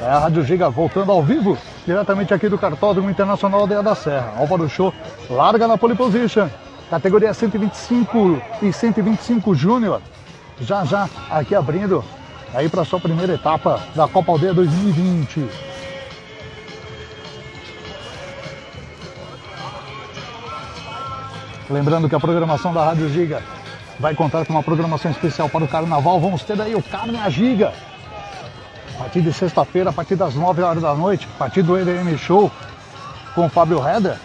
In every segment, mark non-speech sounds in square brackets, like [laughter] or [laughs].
É a Rádio Giga voltando ao vivo, diretamente aqui do Cartódromo Internacional Aldeia da Serra. Álvaro Show larga na pole position, categoria 125 e 125 Júnior. Já já aqui abrindo aí para sua primeira etapa da Copa Aldeia 2020. Lembrando que a programação da Rádio Giga vai contar com uma programação especial para o Carnaval. Vamos ter aí o Carne a Giga, a partir de sexta-feira, a partir das 9 horas da noite, a partir do EDM Show com o Fábio Reder,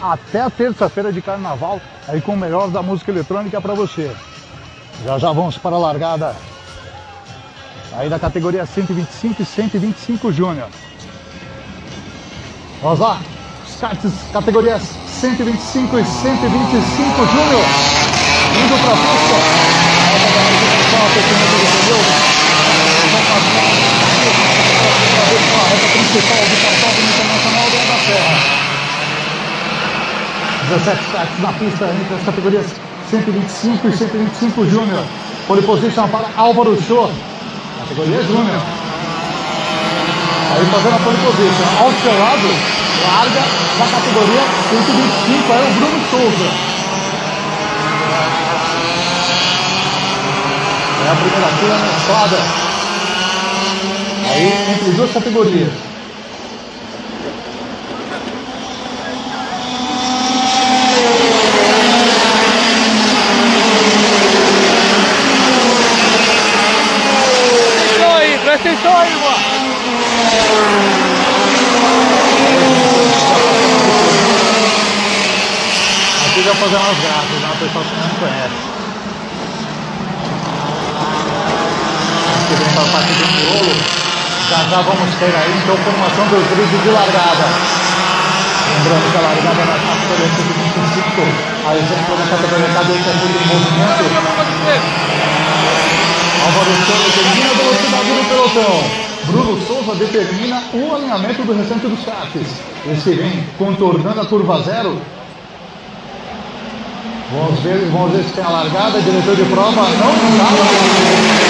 até a terça-feira de carnaval, aí com o melhor da música eletrônica para você. Já já vamos para a largada aí da categoria 125 e 125 Júnior. Vamos lá, os categorias 125 e 125 Júnior, indo para a pista. Principal do Cartódromo Internacional da Serra. 17 starts na pista entre as categorias 125 e 125 Júnior. Pole position para Álvaro Show, categoria Júnior. Aí fazendo a pole position. Ao seu lado, larga da categoria 125, é o Bruno Souza. É a primeira fila mesclada Aí entre duas categorias. Presta atenção aí, mano. Aqui já fazer umas graças, né? O pessoal que não conhece. Aqui vem para a parte do bolo. Já já vamos ter aí então formação dos grids de largada. Lembrando que a largada na categoria 125, a exemplo da categoria cadete é muito em movimento. Álvaro Souza determina a velocidade do pelotão. Bruno Souza determina o alinhamento do restante dos cartes. Esse vem contornando a curva zero. Vamos ver, vamos ver se tem a largada. Diretor de prova não está.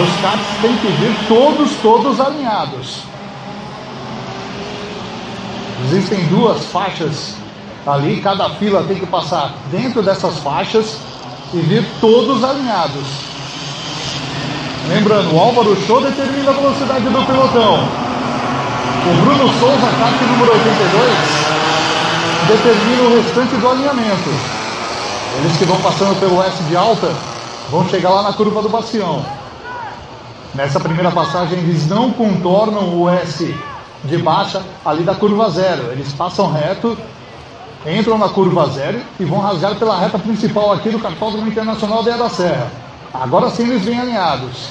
Os carros têm que vir todos, todos alinhados. Existem duas faixas ali, cada fila tem que passar dentro dessas faixas e vir todos alinhados. Lembrando, o Álvaro Show determina a velocidade do pelotão. O Bruno Souza, kart número 82, determina o restante do alinhamento. Eles que vão passando pelo S de alta vão chegar lá na curva do Bastião. Nessa primeira passagem eles não contornam o S de baixa ali da curva zero. Eles passam reto, entram na curva zero e vão rasgar pela reta principal aqui do Cartódromo Internacional da da Serra. Agora sim eles vêm alinhados.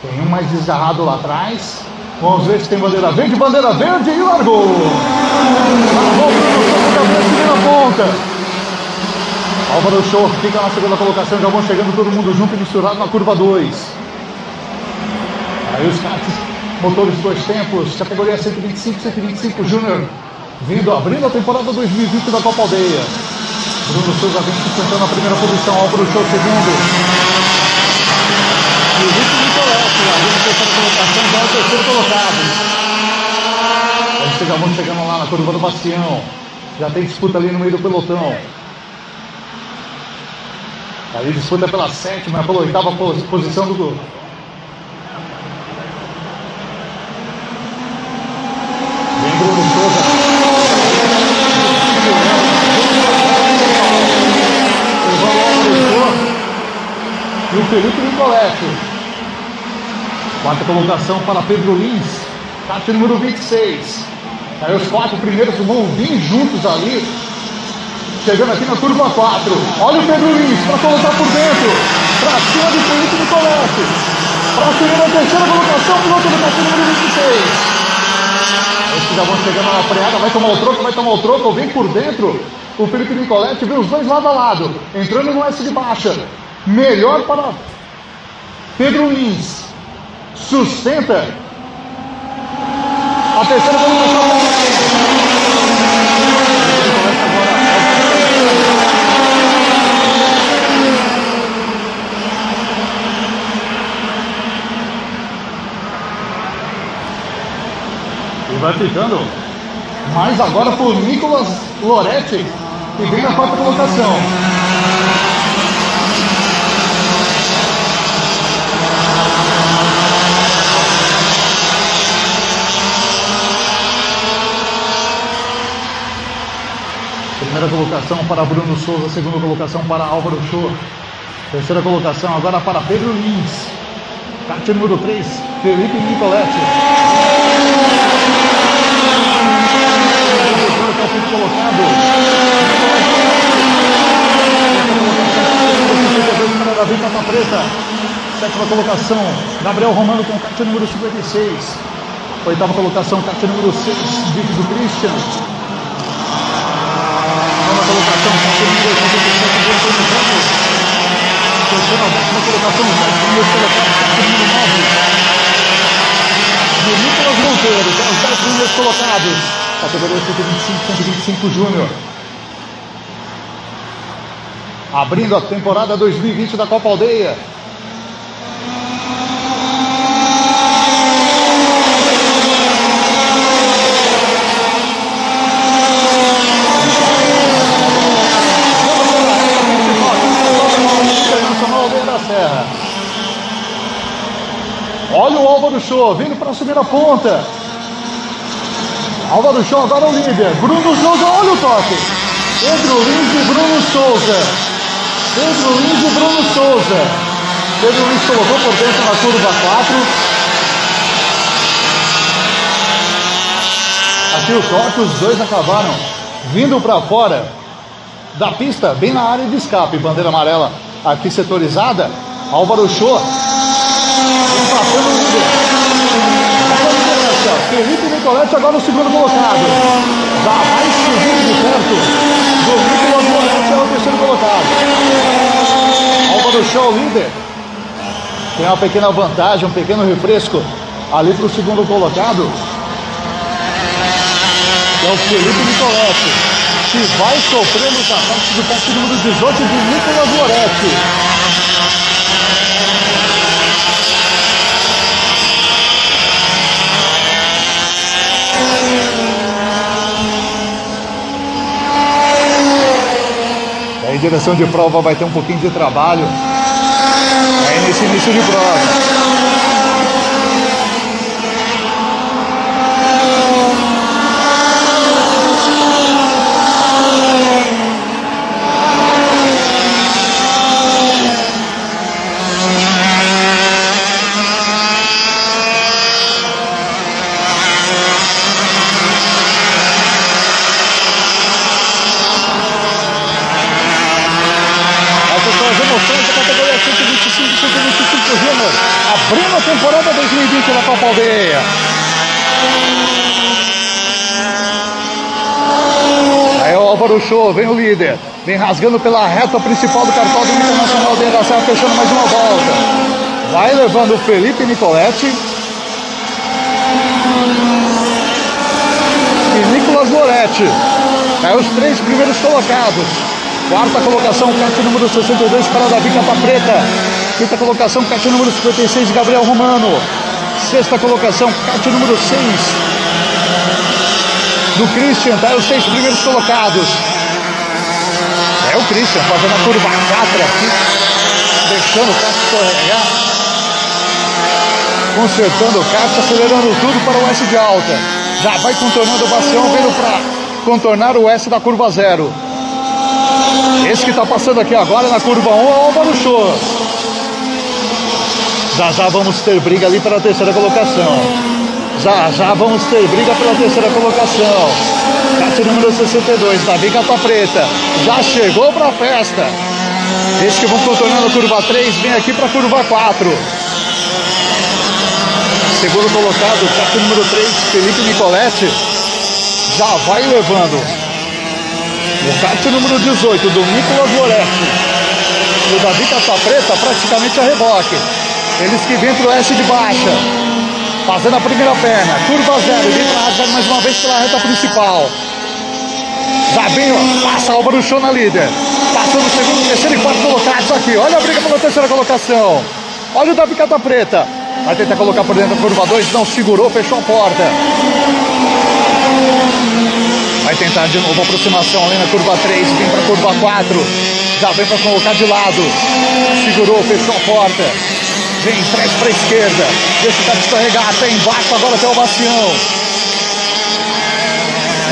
Tem um mais desgarrado lá atrás. Vamos ver se tem bandeira verde. Bandeira verde e largou! Largou na ponta. Álvaro Show fica na segunda colocação, já vão chegando todo mundo junto e misturado na curva 2. Aí os carros, motores dois tempos, categoria 125, 125 Júnior, vindo abrindo a temporada 2020 da Copa Aldeia. Bruno Souza vem sustentando a primeira posição, Álvaro Show segundo. E o Nicolete, ali na terceira colocação, já é o terceiro colocado. Já vão chegando lá na curva do Bastião. Já tem disputa ali no meio do pelotão. Ali disputa pela sétima, pela oitava posição do. Souza. E o Felipe Nicoletti. Quarta colocação para Pedro Lins. Kart número 26. Aí os quatro primeiros vão vir juntos ali. Chegando aqui na curva 4. Olha o Pedro Lins para colocar por dentro. Para cima do Felipe Nicoletti. Para a segunda terceira colocação, piloto do cartão número 26. Esses já vão chegando na freada, vai tomar o troco, vai tomar o troco, vem por dentro. O Felipe Nicoletti vê os dois lado a lado, entrando no S de baixa. Melhor para Pedro Lins sustenta. A terceira quando começou a E vai ficando. Mas agora por Nicolas Loretti, que vem na quarta colocação. Primeira colocação para Bruno Souza, segunda colocação para Álvaro Show. Terceira colocação agora para Pedro Lins. Kart número 3, Felipe Nicoletti. Quinto colocado. Davi Capa. Sétima colocação, Gabriel Romano com kart número 56. Oitava colocação, kart número 6, Vitor Christian. Colocação, kart número 87, do Antônio Ramos. Terceira, décima colocação, número colocado, 9. Do Nicolas Monteiro, que é os 10 primeiros colocados. Categoria 125, 125 Júnior. Abrindo a temporada 2020 da Copa Aldeia. Olha vindo para subir a ponta. Álvaro Show agora o líder. Bruno Souza, olha o toque. Pedro Lins e Bruno Souza. Pedro Lins e Bruno Souza. Pedro Lins colocou por dentro na curva 4. Aqui o toque, os dois acabaram vindo para fora da pista, bem na área de escape. Bandeira amarela aqui setorizada. Álvaro Show empatando o líder. Felipe Nicoletti agora no segundo colocado. Já vai seguindo de perto do Nicolas é o terceiro colocado. Álvaro Show líder. Tem uma pequena vantagem, um pequeno refresco ali para o segundo colocado. É o Felipe Nicoletti. Que vai sofrendo os ataques do teste número 18 de Nicolas Loretti. Em direção de prova vai ter um pouquinho de trabalho. É nesse início de prova. Abrindo a temporada 2020 da Copa Aldeia. Aí é o Álvaro Show, vem o líder. Vem rasgando pela reta principal do cartão do Internacional da Serra, fechando mais uma volta. Vai levando o Felipe Nicoletti. E Nicolas Loretti. É os três primeiros colocados. Quarta colocação, kart número 62 para Davi Capa Preta. Quinta colocação, caixa número 56, Gabriel Romano. Sexta colocação, caixa número 6 do Christian, tá? Os seis primeiros colocados. É o Christian fazendo a curva 4 aqui, deixando o kart escorregar. Consertando o kart, acelerando tudo para o S de alta. Já vai contornando o bacião, vindo para contornar o S da curva 0. Esse que está passando aqui agora na curva 1 é o Álvaro Show. Já já vamos ter briga ali pela terceira colocação. Já já vamos ter briga pela terceira colocação. Cate número 62, Davi Capa Preta. Já chegou para a festa. Esses que vão contornando a curva 3, vem aqui para a curva 4. Segundo colocado, cate número 3, Felipe Nicoletti. Já vai levando. O kart número 18 do Nicolas Loretti. O Davi Capa Preta praticamente a reboque. Eles que vêm pro S de baixa. Fazendo a primeira perna. Curva zero. Pra rasgar mais uma vez pela reta principal. Já vem, ó, passa Álvaro Show na líder. Passando o segundo, terceiro e quarto colocados aqui. Olha a briga pela terceira colocação. Olha o da Preta. Vai tentar colocar por dentro da curva 2. Não segurou, fechou a porta. Vai tentar de novo a aproximação ali na curva 3, vem para a curva 4. Já vem para colocar de lado. Segurou, fechou a porta. Vem, traz para a esquerda. Deixa o cara descarregar. Até embaixo, agora até o Bastião.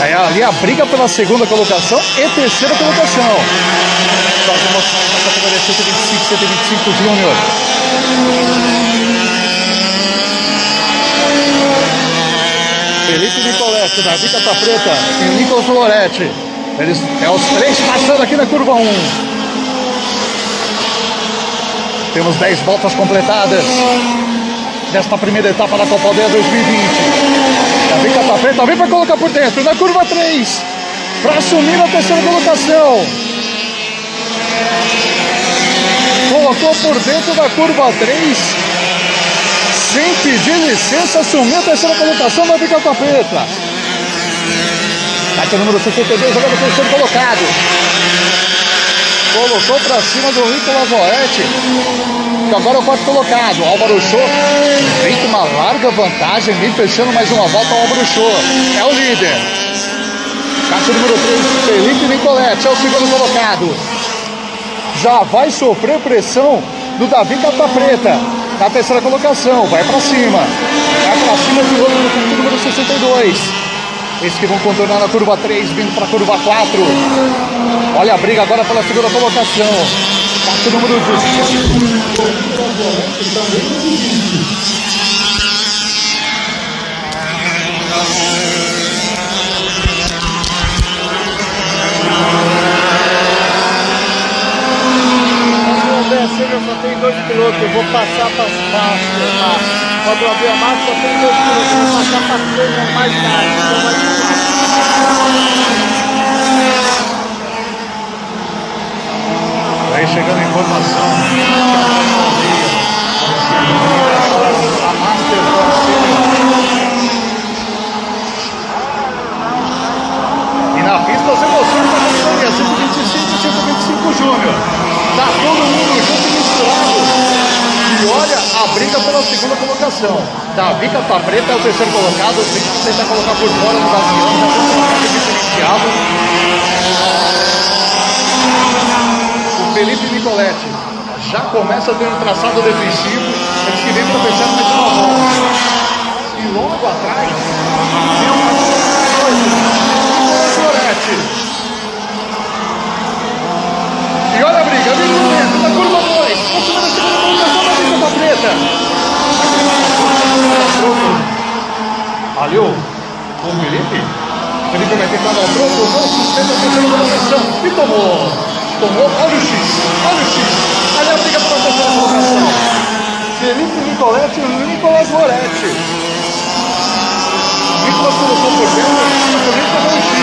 Aí ali a briga pela segunda colocação e terceira colocação. Emoções na categoria 125, 125 Júnior. Felipe Nicoletti, Davi Cata Preta e Nicolas Loretti. Eles, é os três passando aqui na curva 1. Temos 10 voltas completadas desta primeira etapa da Copa Aldeia 2020. Davi Cata Preta vem para colocar por dentro na curva 3 para assumir a terceira colocação. Colocou por dentro da curva 3 sem pedir licença, assumiu a terceira colocação da Bica Preta. Caixa número 62, jogando terceiro colocado. Colocou para cima do Nicolas Moretti, que agora é o quarto colocado. Álvaro Show com uma larga vantagem, vem fechando mais uma volta. Álvaro Show é o líder. Caixa número 3, Felipe Nicoletti é o segundo colocado. Já vai sofrer pressão do Davi Cata Preta na terceira colocação, vai para cima. Vai para cima ponto número 62. Esses que vão contornar na curva 3, vindo para a curva 4. Olha a briga agora pela segunda colocação. Passo número 17. eu só tem dois pilotos, eu vou passar para a Quando abrir a marca só tem dois pilotos, eu vou passar para três mais tarde, então Aí chegando a informação. A Master E na pista as emoções da categoria 125 e 125 Júnior. Tá todo mundo junto e olha a briga pela segunda colocação. Davi Cata Preta é o terceiro colocado. Tem que tentar colocar por fora no Bastião. Tem um diferenciado. O Felipe Nicoletti já começa a ter um traçado defensivo. Eles que vem para fechar mais uma volta. E logo atrás tem uma coisa. Nicoletti. E olha a briga, vem na curva 2, próxima da segunda colocação da Vista Preta. Ali o, Felipe, vai tentar o troco, não sustenta a terceira colocação e tomou. Tomou, olha o X, olha o X. Ali a briga para a terceira colocação. Felipe Nicoletti e Nicolas Moretti. Nicolas colocou por dentro, o Felipe tomou o X.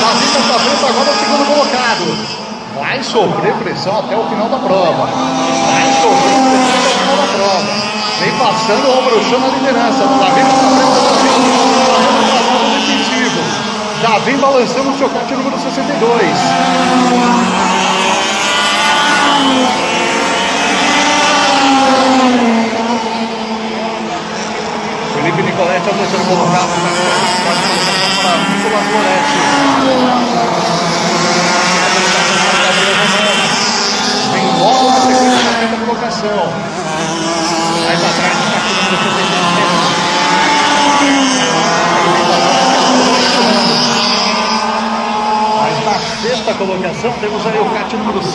Davi Casta Preta agora é o segundo colocado vai sofrer pressão até o final da prova. Vai sofrer pressão até o final da prova. Vem passando o Ombro na liderança. Já vem para frente fazendo um defensivo. Já vem balançando o seu kart número 62. Felipe Nicoletti é o terceiro colocado. Para Nicolas Moretti. logo na sequência da quinta colocação. Mais atrás está o número 77. Mas na sexta colocação temos aí o CAT número 6.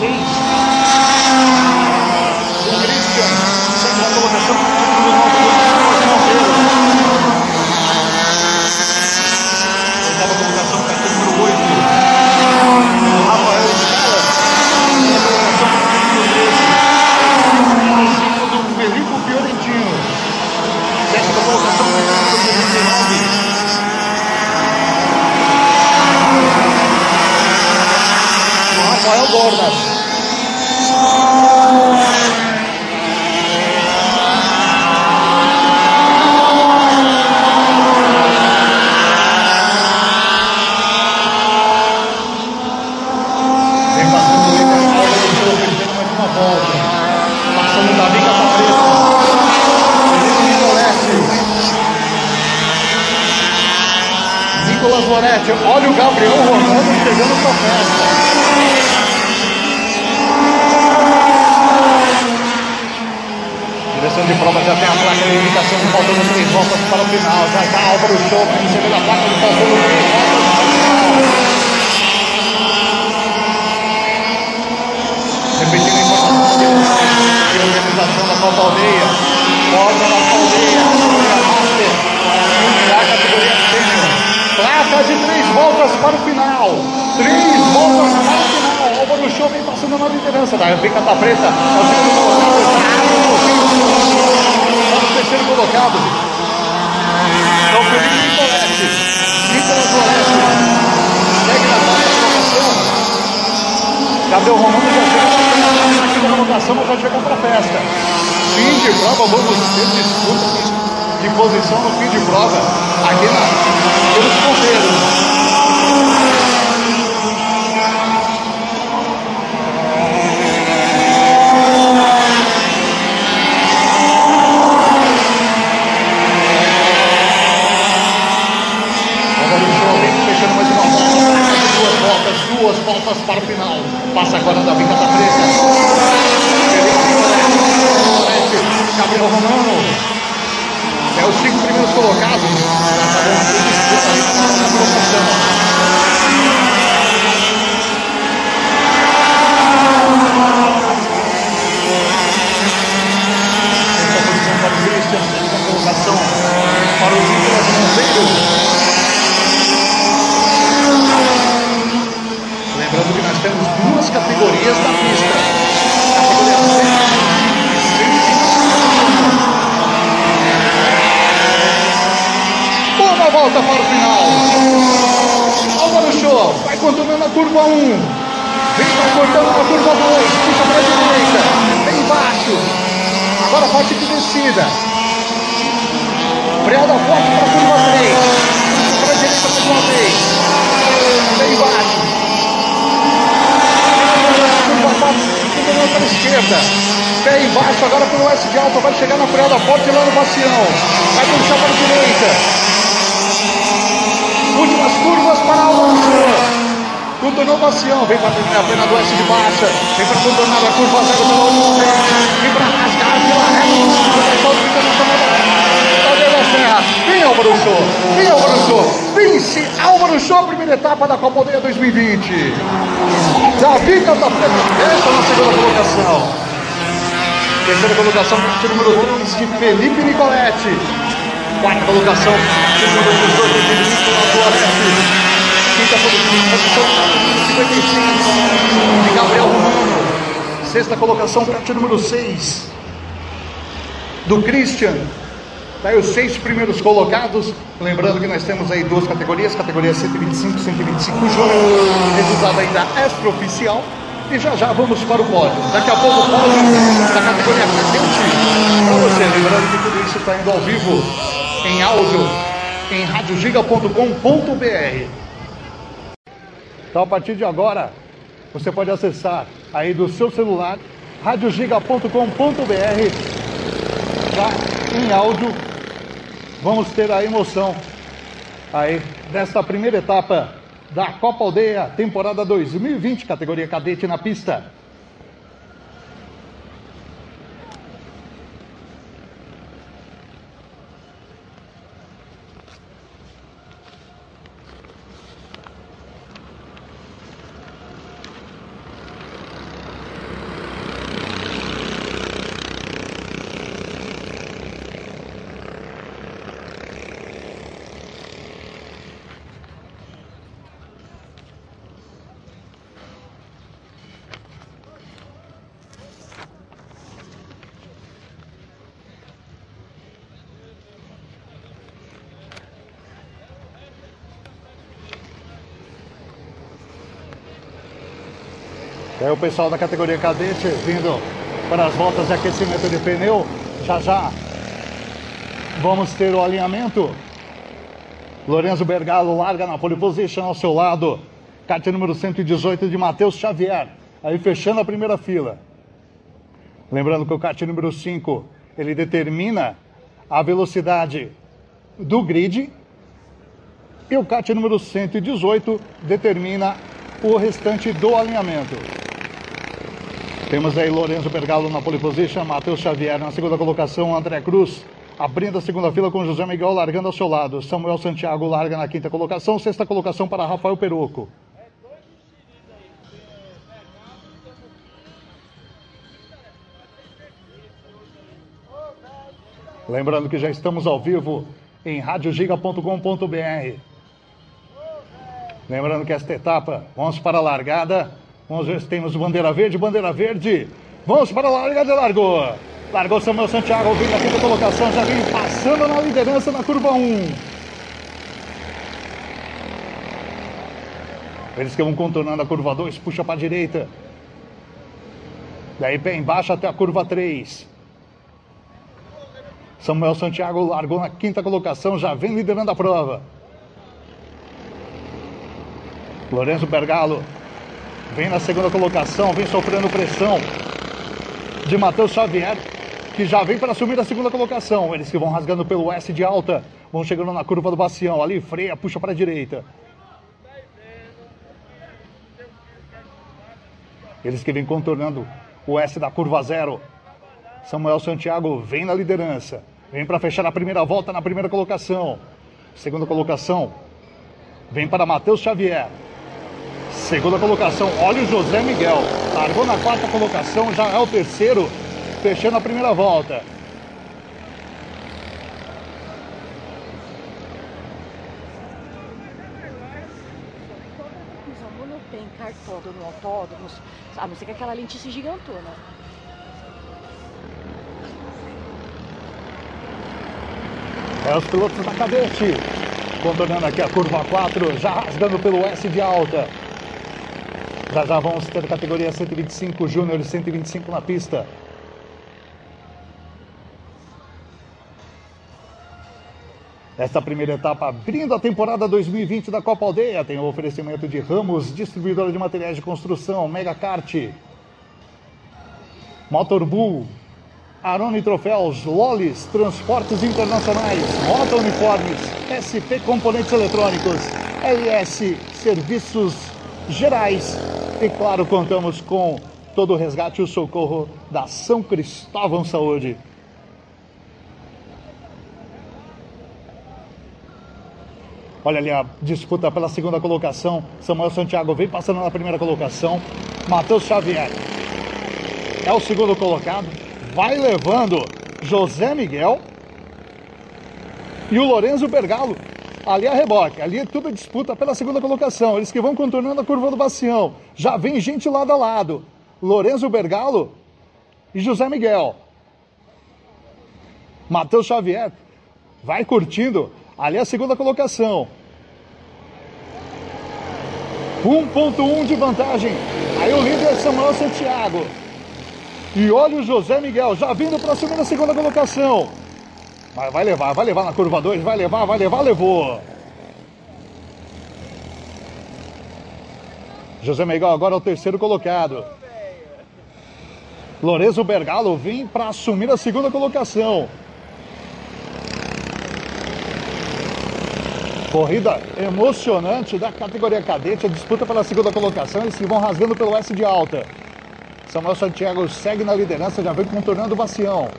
O Christian, sétima colocação, número 9. Oitava colocação, CAT número 8. Rafael volta para o final. Álvaro Show vai contornando a curva 1. Vem cortando a curva 2. Puxa para a direita. Bem embaixo. Agora parte de descida. Freada forte para a curva 3. Puxa para a direita mais uma vez. Bem embaixo. Curva 4. Contornando para a esquerda. Pé embaixo agora pelo S de alta. Vai chegar na freada forte lá no bacião. Vai puxar para a direita. Últimas curvas para Álvaro Contornou o bacião, vem para a pena do S de baixa, vem para contornar a curva 0 pela 1, vem para rasgar pela reta, fica na tomada da Serra. Vem Álvaro Show, vem Álvaro Show, vence Álvaro Show, primeira etapa da Copa Aldeia 2020. Davi Catafreta fecha na segunda colocação. Terceira colocação, parte número 3 de Felipe Nicoletti. Quarta colocação, número 18 de Nicolas Loretti. Quinta posição, 55 de Gabriel Romano. Sexta colocação, parte número 6 do Christian. Daí os seis primeiros colocados. Lembrando que nós temos aí duas categorias: categoria 125 125 Júnior, resultado aí da extraoficial. E já já vamos para o pódio. Daqui a pouco o pódio da categoria cadete. Para você, lembrando que tudo isso está indo ao vivo em áudio em radiogiga.com.br. Então a partir de agora você pode acessar aí do seu celular radiogiga.com.br tá? em áudio. Vamos ter a emoção aí desta primeira etapa da Copa Aldeia, temporada 2020, categoria cadete na pista. É o pessoal da categoria cadete vindo para as voltas de aquecimento de pneu. Já já vamos ter o alinhamento. Lorenzo Bergalo larga na pole position ao seu lado. Kart número 118 de Matheus Xavier. Aí fechando a primeira fila. Lembrando que o kart número 5 ele determina a velocidade do grid e o CAT número 118 determina o restante do alinhamento. Temos aí Lorenzo Bergalo na pole position, Matheus Xavier na segunda colocação, André Cruz abrindo a segunda fila com José Miguel largando ao seu lado. Samuel Santiago larga na quinta colocação, sexta colocação para Rafael Peruco. Lembrando que já estamos ao vivo em radiogiga.com.br. Lembrando que esta etapa, vamos para a largada. Vamos ver se temos bandeira verde, bandeira verde. Vamos para a largada, largou. Largou Samuel Santiago, vindo na quinta colocação, já vem passando na liderança na curva 1. Eles que vão contornando a curva 2, puxa para a direita. Daí pé embaixo até a curva 3. Samuel Santiago largou na quinta colocação, já vem liderando a prova. Lourenço Bergalo vem na segunda colocação, vem sofrendo pressão de Matheus Xavier, que já vem para assumir a segunda colocação. Eles que vão rasgando pelo S de alta, vão chegando na curva do Bacião, ali freia, puxa para a direita. Eles que vêm contornando o S da curva zero. Samuel Santiago vem na liderança. Vem para fechar a primeira volta na primeira colocação. Segunda colocação. Vem para Matheus Xavier. Segunda colocação. Olha o José Miguel. Largou na quarta colocação. Já é o terceiro. Fechando a primeira volta. Tem cartódromo, autódromos, a não ser que aquela lente se gigantona. É os pilotos da cadete. Contornando aqui a curva 4, já rasgando pelo S de alta. Já já vamos ter categoria 125 Júnior e 125 na pista. Esta primeira etapa abrindo a temporada 2020 da Copa Aldeia tem o oferecimento de Ramos, distribuidora de materiais de construção, Mega Kart, Motorbull, Arone Troféus, Lolis, Transportes Internacionais, Rota Uniformes, SP Componentes Eletrônicos, LS Serviços Gerais e, claro, contamos com todo o resgate e o socorro da São Cristóvão Saúde. Olha ali a disputa pela segunda colocação. Samuel Santiago vem passando na primeira colocação. Matheus Xavier é o segundo colocado vai levando José Miguel e o Lorenzo Bergalo ali a reboque. Ali é tudo disputa pela segunda colocação. Eles que vão contornando a curva do Bacião. Já vem gente lado a lado. Lorenzo Bergalo e José Miguel. Matheus Xavier vai curtindo. Ali a segunda colocação. 1.1 de vantagem. Aí o líder é Samuel Santiago. E olha o José Miguel já vindo para assumir a segunda colocação. Vai, vai levar, vai levar na curva 2, vai levar, vai levar, levou. José Miguel agora é o terceiro colocado. Lorenzo Bergalo vem para assumir a segunda colocação. Corrida emocionante da categoria cadete, a disputa pela segunda colocação, eles que vão rasgando pelo S de alta. Samuel Santiago segue na liderança, já vem contornando o Bacião.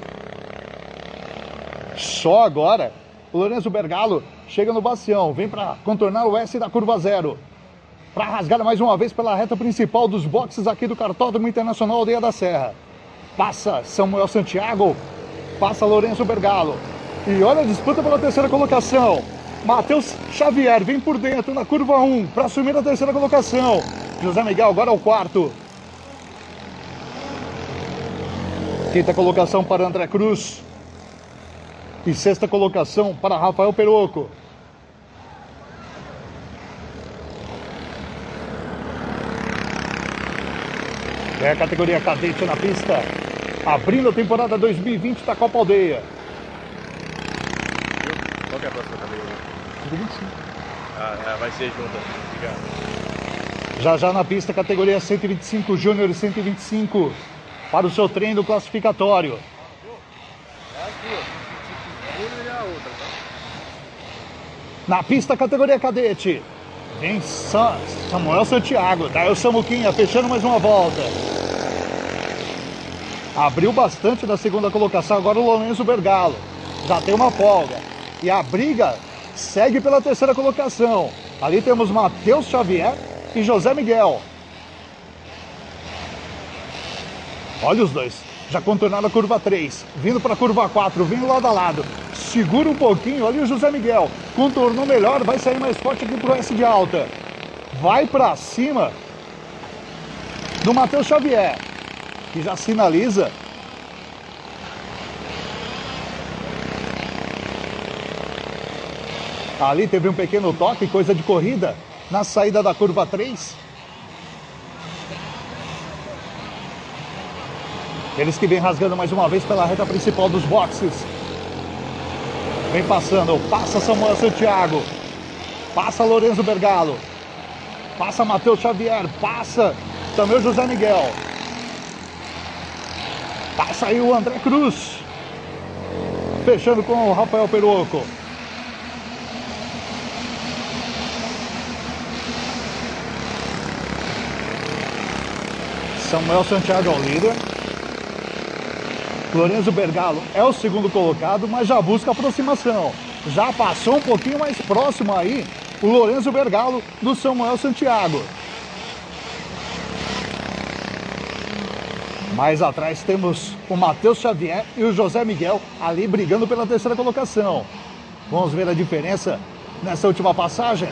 Só agora, o Lourenço Bergalo chega no Bacião, vem para contornar o S da curva zero. Para rasgar mais uma vez pela reta principal dos boxes aqui do Cartódromo Internacional Aldeia da Serra. Passa Samuel Santiago, passa Lourenço Bergalo. E olha a disputa pela terceira colocação. Matheus Xavier vem por dentro na curva 1 para assumir a terceira colocação. José Miguel agora é o quarto. Quinta colocação para André Cruz. E sexta colocação para Rafael Peroco. É a categoria cadete na pista. Abrindo a temporada 2020 da Copa Aldeia. Qual que é a próxima categoria? 125. Ah, é, vai ser junto. Obrigado. Já já na pista, categoria 125 Júnior e 125 para o seu treino classificatório. Na pista, categoria cadete. Vem Sa- Samuel Santiago. Daí o Samuquinha fechando mais uma volta. Abriu bastante na segunda colocação. Agora o Lourenço Bergalo. Já tem uma folga. E a briga segue pela terceira colocação. Ali temos Matheus Xavier e José Miguel. Olha os dois. Já contornaram a curva 3. Vindo para a curva 4. Vindo lado a lado. Segura um pouquinho. Olha o José Miguel. Contornou melhor. Vai sair mais forte aqui pro S de alta. Vai para cima do Matheus Xavier. Que já sinaliza. Ali teve um pequeno toque, coisa de corrida, na saída da curva 3. Eles que vêm rasgando mais uma vez pela reta principal dos boxes. Vem passando, passa Samuel Santiago. Passa Lorenzo Bergalo. Passa Matheus Xavier. Passa também o José Miguel. Passa aí o André Cruz. Fechando com o Rafael Peroco. Samuel Santiago é o líder. Lorenzo Bergalo é o segundo colocado, mas já busca aproximação. Já passou um pouquinho mais próximo aí o Lorenzo Bergalo do Samuel Santiago. Mais atrás temos o Matheus Xavier e o José Miguel ali brigando pela terceira colocação. Vamos ver a diferença nessa última passagem.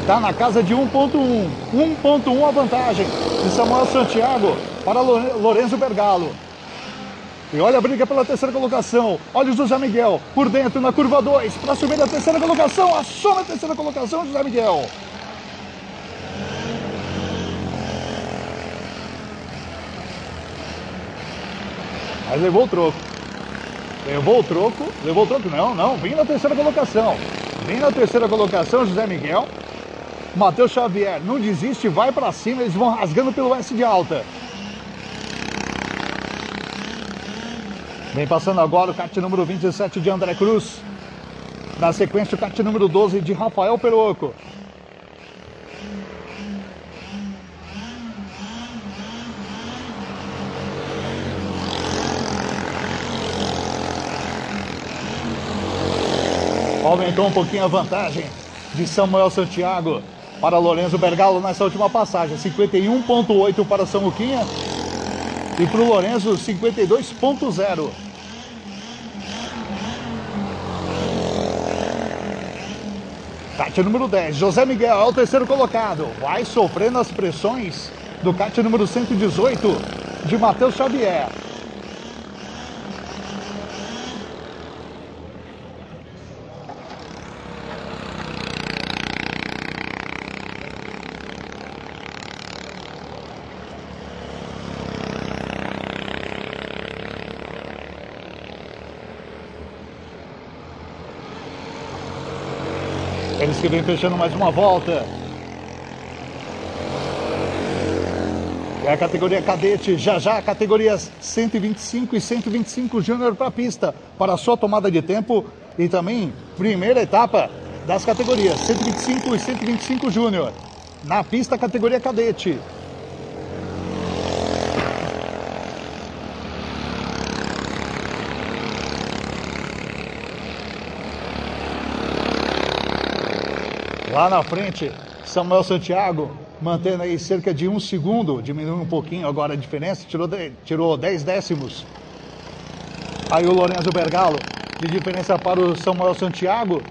Está na casa de 1.1. 1.1 a vantagem de Samuel Santiago para Lorenzo Bergalo. E olha a briga pela terceira colocação. Olha o José Miguel por dentro na curva 2 para subir a terceira colocação. Assume a terceira colocação, José Miguel. Mas levou o troco. Levou o troco. Levou o troco, não, não. Vem na terceira colocação. Vem na terceira colocação, José Miguel. Matheus Xavier não desiste, vai para cima. Eles vão rasgando pelo S de alta. Vem passando agora o kart número 27 de André Cruz. Na sequência, o kart número 12 de Rafael Peroco. Aumentou um pouquinho a vantagem de Samuel Santiago para Lorenzo Bergalo nessa última passagem. 51,8 para Samuquinha e para o Lorenzo 52,0. Kart número 10, José Miguel é o terceiro colocado. Vai sofrendo as pressões do kart número 118 de Matheus Xavier. Que vem fechando mais uma volta. É a categoria cadete, já já categorias 125 e 125 Júnior para a pista, para a sua tomada de tempo e também primeira etapa das categorias 125 e 125 Júnior. Na pista, categoria cadete. Lá na frente, Samuel Santiago mantendo aí cerca de um segundo, diminuiu um pouquinho agora a diferença, tirou, tirou 10 décimos. Aí o Lorenzo Bergalo, de diferença para o Samuel Santiago.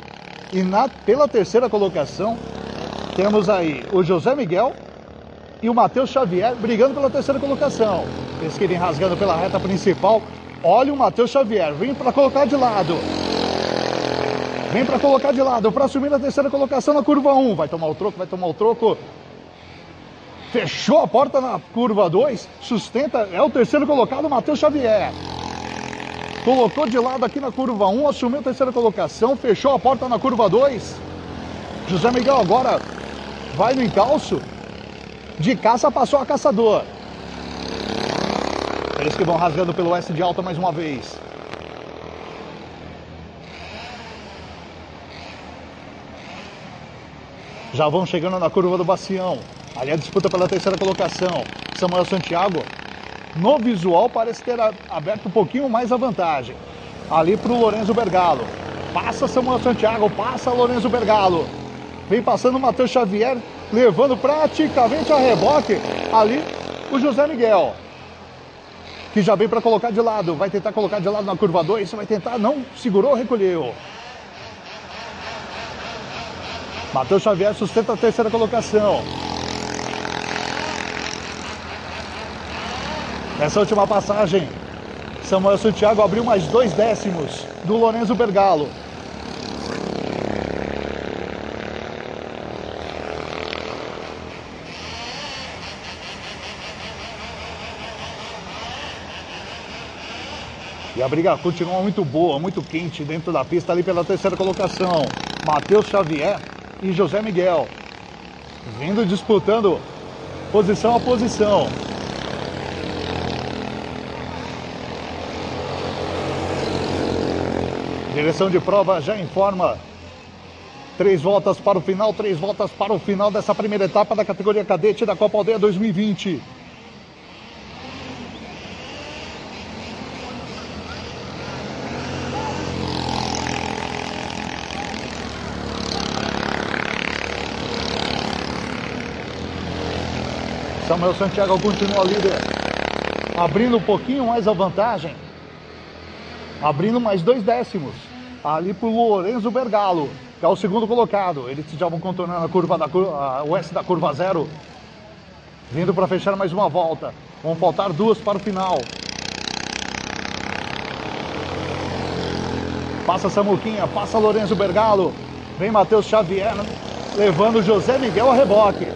E na, pela terceira colocação, temos aí o José Miguel e o Matheus Xavier brigando pela terceira colocação. Eles que rasgando pela reta principal. Olha o Matheus Xavier, vem para colocar de lado. Vem para colocar de lado, para assumir a terceira colocação na curva 1. Vai tomar o troco, vai tomar o troco. Fechou a porta na curva 2, sustenta, é o terceiro colocado, Matheus Xavier. Colocou de lado aqui na curva 1, assumiu a terceira colocação, fechou a porta na curva 2. José Miguel agora vai no encalço. De caça passou a caçador. Eles que vão rasgando pelo S de alta mais uma vez. Já vão chegando na curva do Bacião. Ali a disputa pela terceira colocação. Samuel Santiago, no visual, parece ter aberto um pouquinho mais a vantagem. Ali para o Lorenzo Bergalo. Passa Samuel Santiago, passa Lorenzo Bergalo. Vem passando o Matheus Xavier, levando praticamente a reboque ali o José Miguel. Que já vem para colocar de lado, vai tentar colocar de lado na curva 2, vai tentar, não, segurou, recolheu. Matheus Xavier sustenta a terceira colocação. Nessa última passagem, Samuel Santiago abriu mais dois décimos do Lorenzo Bergalo. E a briga continua muito boa, muito quente dentro da pista ali pela terceira colocação. Matheus Xavier e José Miguel. Vindo disputando posição a posição. Direção de prova já informa. Três voltas para o final, três voltas para o final dessa primeira etapa da categoria cadete da Copa Aldeia 2020. Samuel Santiago continua líder, abrindo um pouquinho mais a vantagem, abrindo mais dois décimos, ali para o Lorenzo Bergalo, que é o segundo colocado. Eles já vão contornando a curva da a, o S da curva zero, vindo para fechar mais uma volta. Vão faltar duas para o final. Passa Samuquinha, passa Lorenzo Bergalo, vem Matheus Xavier, levando José Miguel a reboque.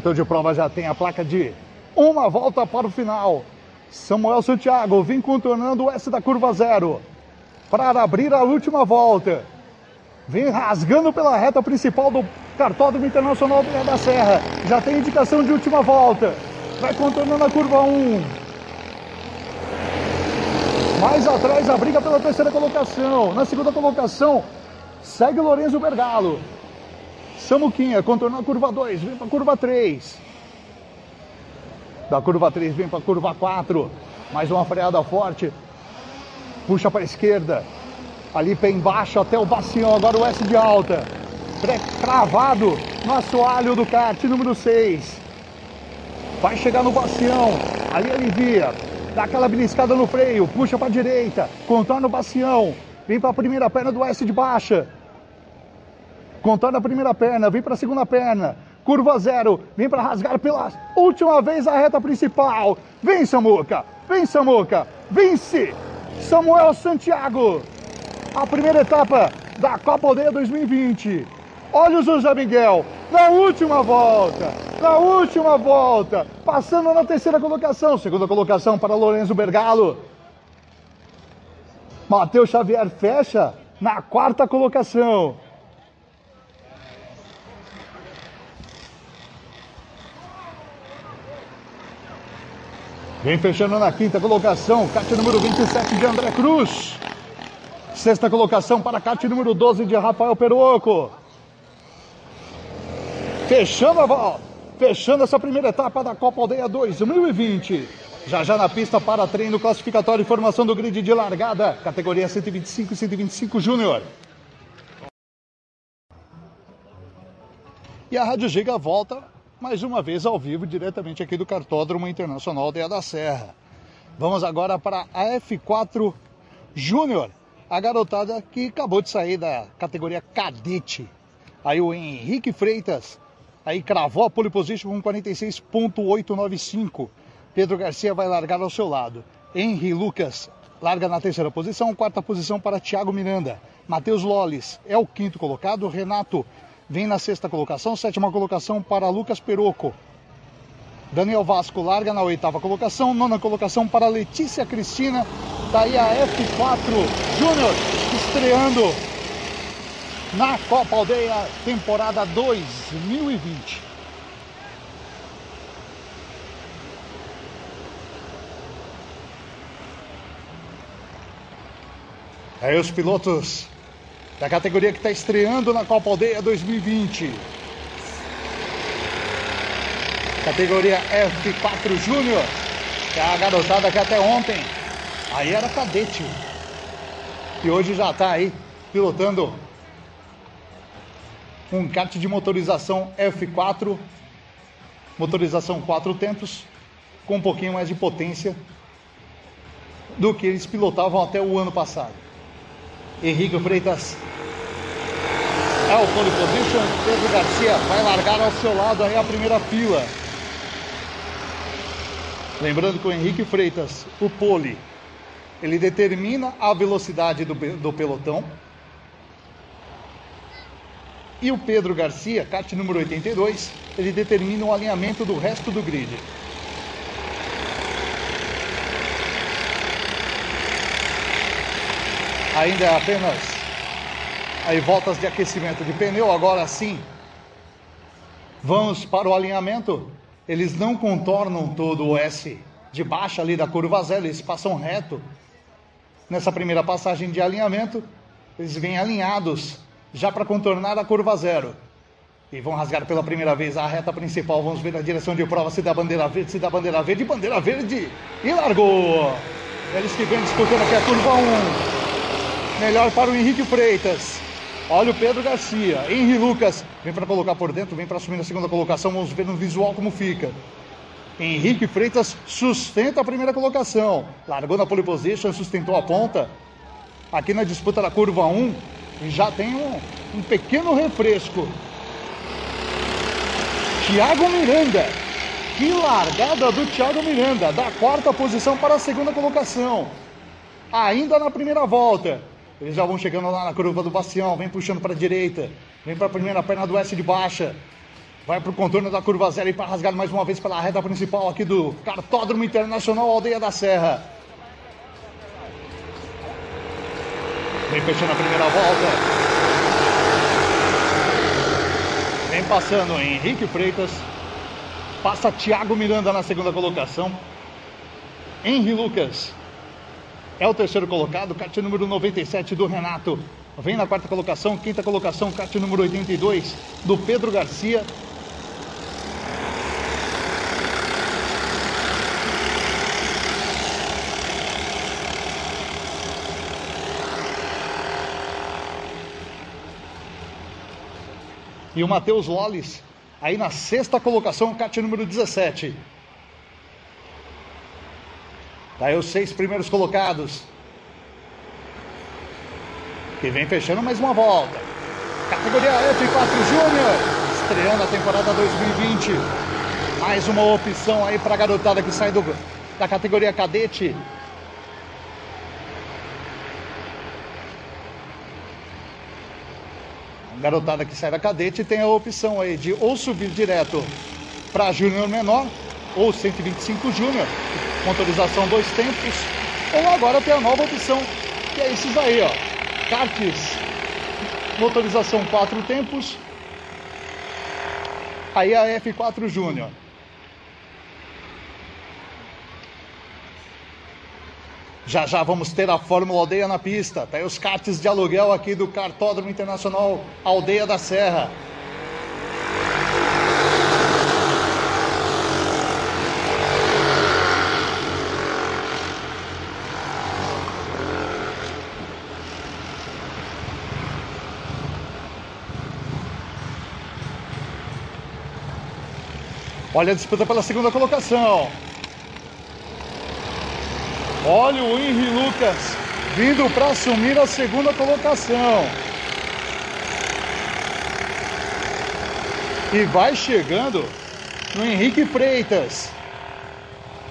Diretor de prova já tem a placa de uma volta para o final. Samuel Santiago vem contornando o S da curva zero para abrir a última volta. Vem rasgando pela reta principal do Cartódromo Internacional do da Serra. Já tem indicação de última volta. Vai contornando a curva 1. Mais atrás a briga pela terceira colocação. Na segunda colocação segue Lorenzo Bergalo. Samuquinha, contornou a curva 2, vem para a curva 3. Da curva 3 vem para a curva 4. Mais uma freada forte. Puxa para a esquerda. Ali pé embaixo até o bacião. Agora o S de alta. Cravado no assoalho do kart número 6. Vai chegar no bacião. Ali alivia. Dá aquela beliscada no freio. Puxa para a direita. Contorna o bacião. Vem para a primeira perna do S de baixa. Contorna a primeira perna, vem para a segunda perna. Curva zero, vem para rasgar pela última vez a reta principal. Vem, Samuca, vem, Samuca, vence Samuel Santiago. A primeira etapa da Copa Aldeia 2020. Olha o José Miguel na última volta, na última volta, passando na terceira colocação. Segunda colocação para Lorenzo Bergalo. Matheus Xavier fecha na quarta colocação. Vem fechando na quinta colocação, kart número 27 de André Cruz. Sexta colocação para kart número 12 de Rafael Peruoco. Fechando a volta, fechando essa primeira etapa da Copa Aldeia 2020. Já já na pista para treino classificatório e formação do grid de largada, categoria 125 e 125 Júnior. E a Rádio Giga volta mais uma vez ao vivo, diretamente aqui do Cartódromo Internacional de da Serra. Vamos agora para a F4 Júnior, a garotada que acabou de sair da categoria cadete. Aí o Henrique Freitas, aí cravou a pole position com 46.895. Pedro Garcia vai largar ao seu lado. Henry Lucas larga na terceira posição, quarta posição para Thiago Miranda. Matheus Loles é o quinto colocado, Renato vem na sexta colocação, sétima colocação para Lucas Peroco. Daniel Vasco larga na oitava colocação, nona colocação para Letícia Cristina, daí a F4 Júnior estreando na Copa Aldeia temporada 2020. Aí os pilotos da categoria que está estreando na Copa Aldeia 2020. Categoria F4 Júnior, que é a garotada que até ontem aí era cadete. E hoje já está aí pilotando um kart de motorização F4, motorização quatro tempos, com um pouquinho mais de potência do que eles pilotavam até o ano passado. Henrique Freitas é o pole position, Pedro Garcia vai largar ao seu lado aí a primeira fila. Lembrando que o Henrique Freitas, o pole, ele determina a velocidade do, do pelotão. E o Pedro Garcia, kart número 82, ele determina o alinhamento do resto do grid. Ainda é apenas aí voltas de aquecimento de pneu, agora sim. Vamos para o alinhamento. Eles não contornam todo o S de baixo ali da curva zero, eles passam reto. Nessa primeira passagem de alinhamento, eles vêm alinhados já para contornar a curva zero. E vão rasgar pela primeira vez a reta principal. Vamos ver a direção de prova se dá bandeira verde, se dá bandeira verde, bandeira verde. E largou. Eles que vêm disputando aqui a curva 1. Melhor para o Henrique Freitas. Olha o Pedro Garcia. Henrique Lucas vem para colocar por dentro, vem para assumir a segunda colocação. Vamos ver no visual como fica. Henrique Freitas sustenta a primeira colocação. Largou na pole position, sustentou a ponta. Aqui na disputa da curva 1, já tem um, um pequeno refresco. Thiago Miranda. Que largada do Thiago Miranda, da quarta posição para a segunda colocação. Ainda na primeira volta. Eles já vão chegando lá na curva do Bastião, vem puxando para a direita, vem para a primeira perna do S de baixa. Vai para o contorno da curva zero e para rasgar mais uma vez pela reta principal aqui do Cartódromo Internacional Aldeia da Serra. Vem fechando a primeira volta. Vem passando Henrique Freitas. Passa Thiago Miranda na segunda colocação. Henri Lucas é o terceiro colocado, kart número 97 do Renato. Vem na quarta colocação, quinta colocação, kart número 82 do Pedro Garcia. E o Matheus Lolles aí na sexta colocação, kart número 17. Tá aí os seis primeiros colocados. Que vem fechando mais uma volta. Categoria F4 Júnior, estreando a temporada 2020. Mais uma opção aí para a garotada que sai do, da categoria cadete. A garotada que sai da cadete tem a opção aí de ou subir direto para Júnior menor ou 125 Júnior, motorização dois tempos, ou agora tem a nova opção, que é esses aí, ó, karts, motorização quatro tempos, aí a F4 Júnior. Já já vamos ter a Fórmula Aldeia na pista. Tá aí os karts de aluguel aqui do Cartódromo Internacional Aldeia da Serra. Olha a disputa pela segunda colocação. Olha o Henry Lucas vindo para assumir a segunda colocação. E vai chegando no Henrique Freitas.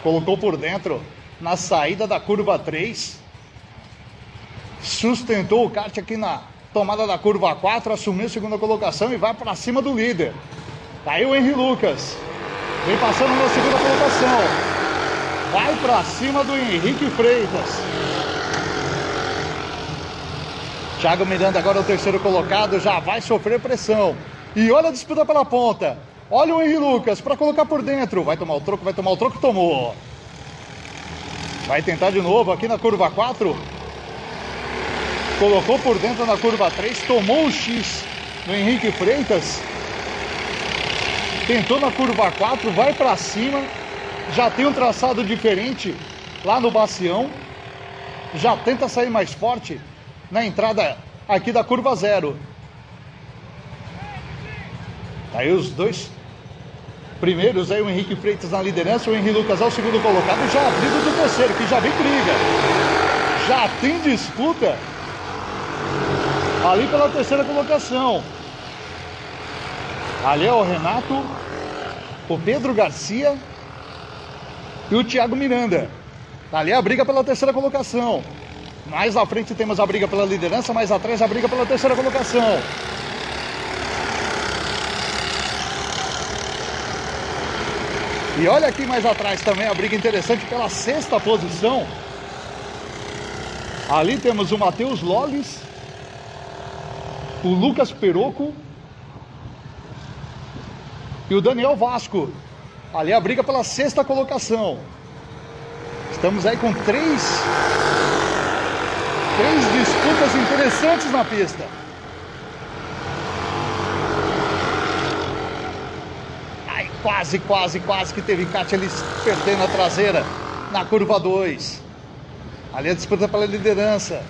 Colocou por dentro na saída da curva 3. Sustentou o kart aqui na tomada da curva 4, assumiu a segunda colocação e vai para cima do líder. Tá aí o Henry Lucas. Vem passando na segunda colocação. Vai para cima do Henrique Freitas. Thiago Miranda agora é o terceiro colocado, já vai sofrer pressão. E olha a disputa pela ponta. Olha o Henry Lucas para colocar por dentro. Vai tomar o troco, vai tomar o troco, tomou. Vai tentar de novo aqui na curva 4. Colocou por dentro na curva 3, tomou o X no Henrique Freitas. Tentou na curva 4, vai para cima. Já tem um traçado diferente lá no Bacião. Já tenta sair mais forte na entrada aqui da curva 0. Aí os dois primeiros aí o Henrique Freitas na liderança, o Henrique Lucas ao segundo colocado, já abrindo do terceiro, que já vem briga. Já tem disputa ali pela terceira colocação. Ali é o Renato, o Pedro Garcia e o Thiago Miranda. Ali é a briga pela terceira colocação. Mais à frente temos a briga pela liderança, mais atrás a briga pela terceira colocação. E olha aqui mais atrás também a briga interessante pela sexta posição. Ali temos o Matheus Lollis, o Lucas Peroco e o Daniel Vasco. Ali a briga pela sexta colocação. Estamos aí com três, três disputas interessantes na pista. Ai, quase, quase, quase que teve Kátia ali perdendo a traseira na curva 2. Ali a disputa pela liderança.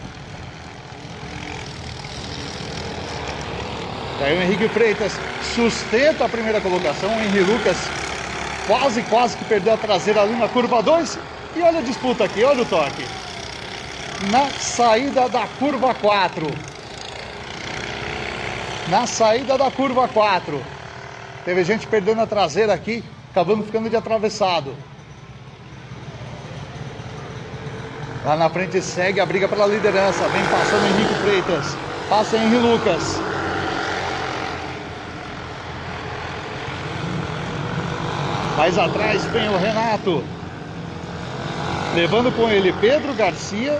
E aí o Henrique Freitas sustenta a primeira colocação. O Henrique Lucas quase, quase que perdeu a traseira ali na curva 2. E olha a disputa aqui, olha o toque. Na saída da curva 4. Na saída da curva 4. Teve gente perdendo a traseira aqui, acabando ficando de atravessado. Lá na frente segue a briga pela liderança. Vem passando Henrique Freitas. Passa Henrique Lucas. Mais atrás vem o Renato. Levando com ele Pedro Garcia.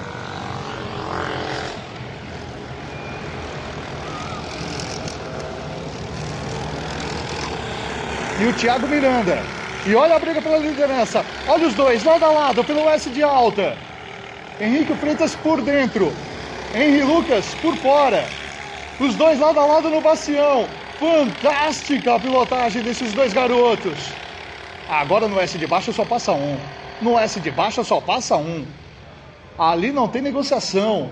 E o Thiago Miranda. E olha a briga pela liderança. Olha os dois, lado a lado, pelo S de alta. Henrique Freitas por dentro. Henrique Lucas por fora. Os dois lado a lado no bacião. Fantástica a pilotagem desses dois garotos. Agora no S de baixo só passa um. No S de baixo só passa um. Ali não tem negociação.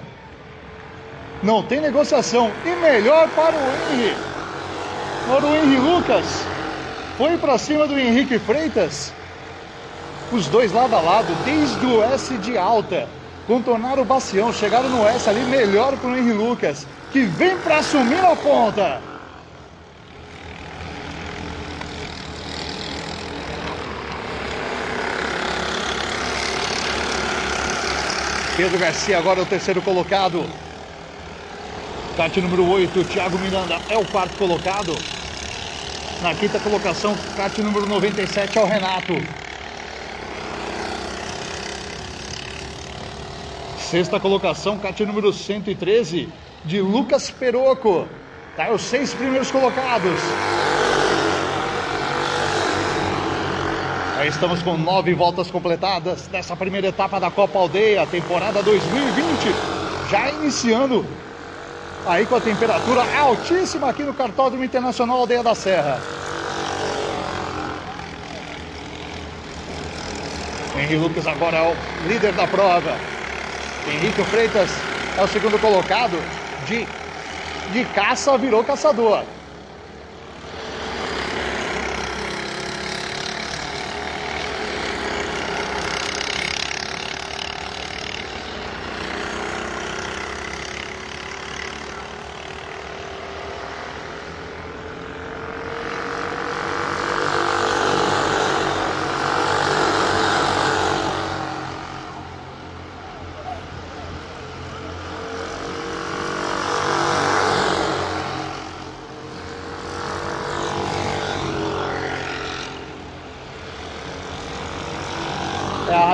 Não tem negociação. E melhor para o Henry. Para o Henry Lucas. Foi para cima do Henrique Freitas. Os dois lado a lado, desde o S de alta. Contornaram o bacião, chegaram no S ali, melhor para o Henry Lucas. Que vem para assumir a ponta. Pedro Garcia agora é o terceiro colocado. Kart número 8, Thiago Miranda é o quarto colocado. Na quinta colocação, kart número 97 é o Renato. Sexta colocação, kart número 113 de Lucas Peroco. Tá os seis primeiros colocados. Estamos com nove voltas completadas nessa primeira etapa da Copa Aldeia, temporada 2020, já iniciando aí com a temperatura altíssima aqui no Cartódromo Internacional Aldeia da Serra. Henrique Lucas agora é o líder da prova. Henrique Freitas é o segundo colocado. De, de caça virou caçador.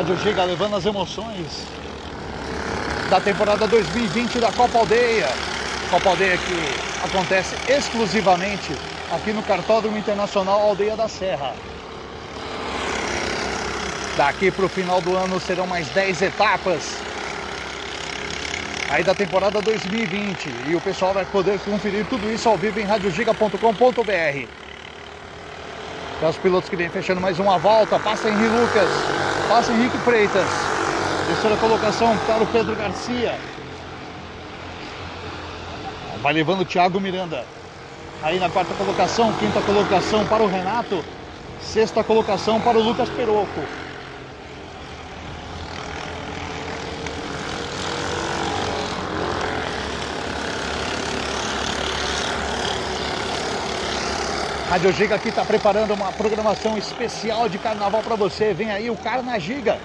Rádio Giga levando as emoções da temporada 2020 da Copa Aldeia. Copa Aldeia que acontece exclusivamente aqui no Cartódromo Internacional Aldeia da Serra. Daqui para o final do ano serão mais 10 etapas aí da temporada 2020 e o pessoal vai poder conferir tudo isso ao vivo em radiogiga.com.br. Os pilotos que vêm fechando mais uma volta, passa Henrique Lucas, passa Henrique Freitas. Terceira colocação para o Pedro Garcia. Vai levando o Thiago Miranda. Aí na quarta colocação, quinta colocação para o Renato. Sexta colocação para o Lucas Peroco. Rádio Giga aqui está preparando uma programação especial de carnaval para você. Vem aí o Carna Giga.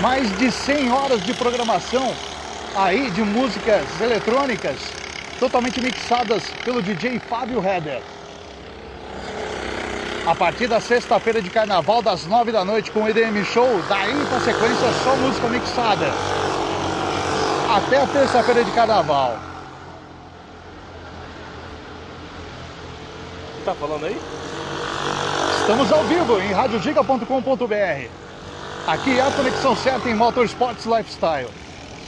Mais de 100 horas de programação aí de músicas eletrônicas totalmente mixadas pelo DJ Fábio Heber. A partir da sexta-feira de carnaval, das nove da noite, com o EDM Show, daí para sequência só música mixada. Até a terça-feira de carnaval. Tá falando aí? Estamos ao vivo em radiogiga.com.br. Aqui é a conexão certa em Motorsports Lifestyle.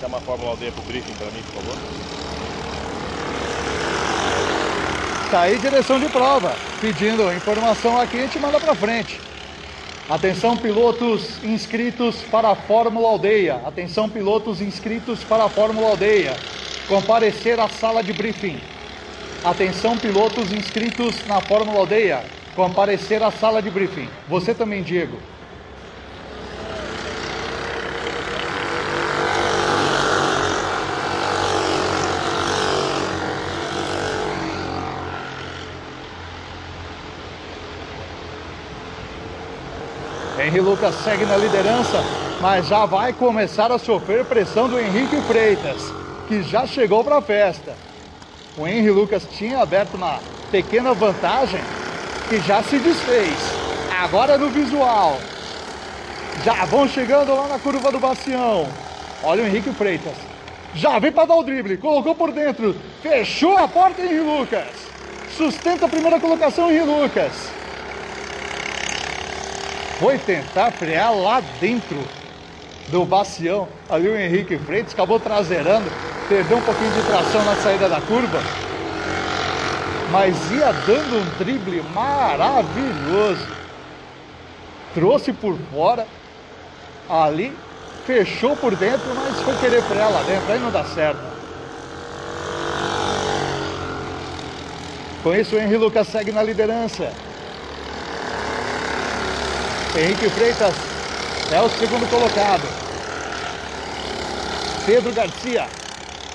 Chama a Fórmula Aldeia pro briefing para mim, por favor. Tá aí direção de prova. Pedindo informação aqui, a gente manda para frente. Atenção pilotos inscritos para a Fórmula Aldeia. Atenção pilotos inscritos para a Fórmula Aldeia. Comparecer à sala de briefing. Atenção pilotos inscritos na Fórmula Aldeia. Comparecer à sala de briefing. Você também, Diego. Henrique Lucas segue na liderança, mas já vai começar a sofrer pressão do Henrique Freitas, que já chegou para a festa. O Henry Lucas tinha aberto uma pequena vantagem que já se desfez. Agora no visual. Já vão chegando lá na curva do Bacião. Olha o Henrique Freitas. Já vem para dar o drible. Colocou por dentro. Fechou a porta Henry Lucas. Sustenta a primeira colocação Henry Lucas. Foi tentar frear lá dentro do Bacião. Ali o Henrique Freitas acabou traseirando perdeu um pouquinho de tração na saída da curva, mas ia dando um drible maravilhoso. Trouxe por fora, ali, fechou por dentro, mas foi querer frear lá dentro, aí não dá certo. Com isso, o Henrique Lucas segue na liderança. Henrique Freitas é o segundo colocado. Pedro Garcia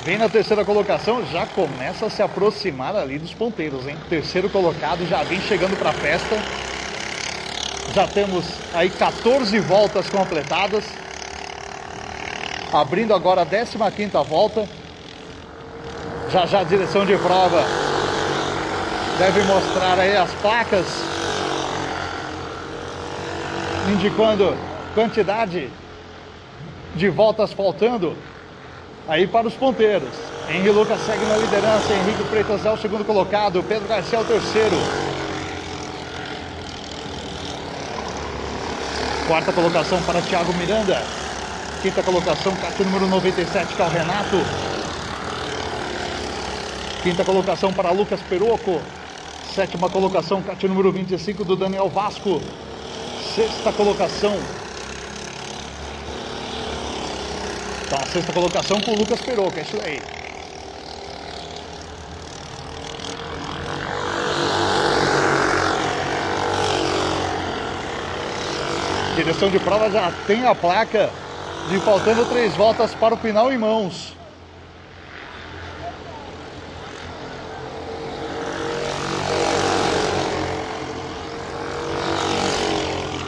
Vem na terceira colocação, já começa a se aproximar ali dos ponteiros, hein? Terceiro colocado já vem chegando para a festa. Já temos aí 14 voltas completadas. Abrindo agora a 15 volta. Já já a direção de prova deve mostrar aí as placas indicando quantidade de voltas faltando aí para os ponteiros. Henrique Lucas segue na liderança, Henrique Freitas é o segundo colocado, Pedro Garcia é o terceiro. Quarta colocação para Thiago Miranda. Quinta colocação, kart número 97, que é o Renato. Quinta colocação para Lucas Peroco. Sétima colocação, kart número 25 do Daniel Vasco. Sexta colocação, sexta colocação com o Lucas Peroca, é isso aí. Direção de prova já tem a placa de faltando três voltas para o final em mãos.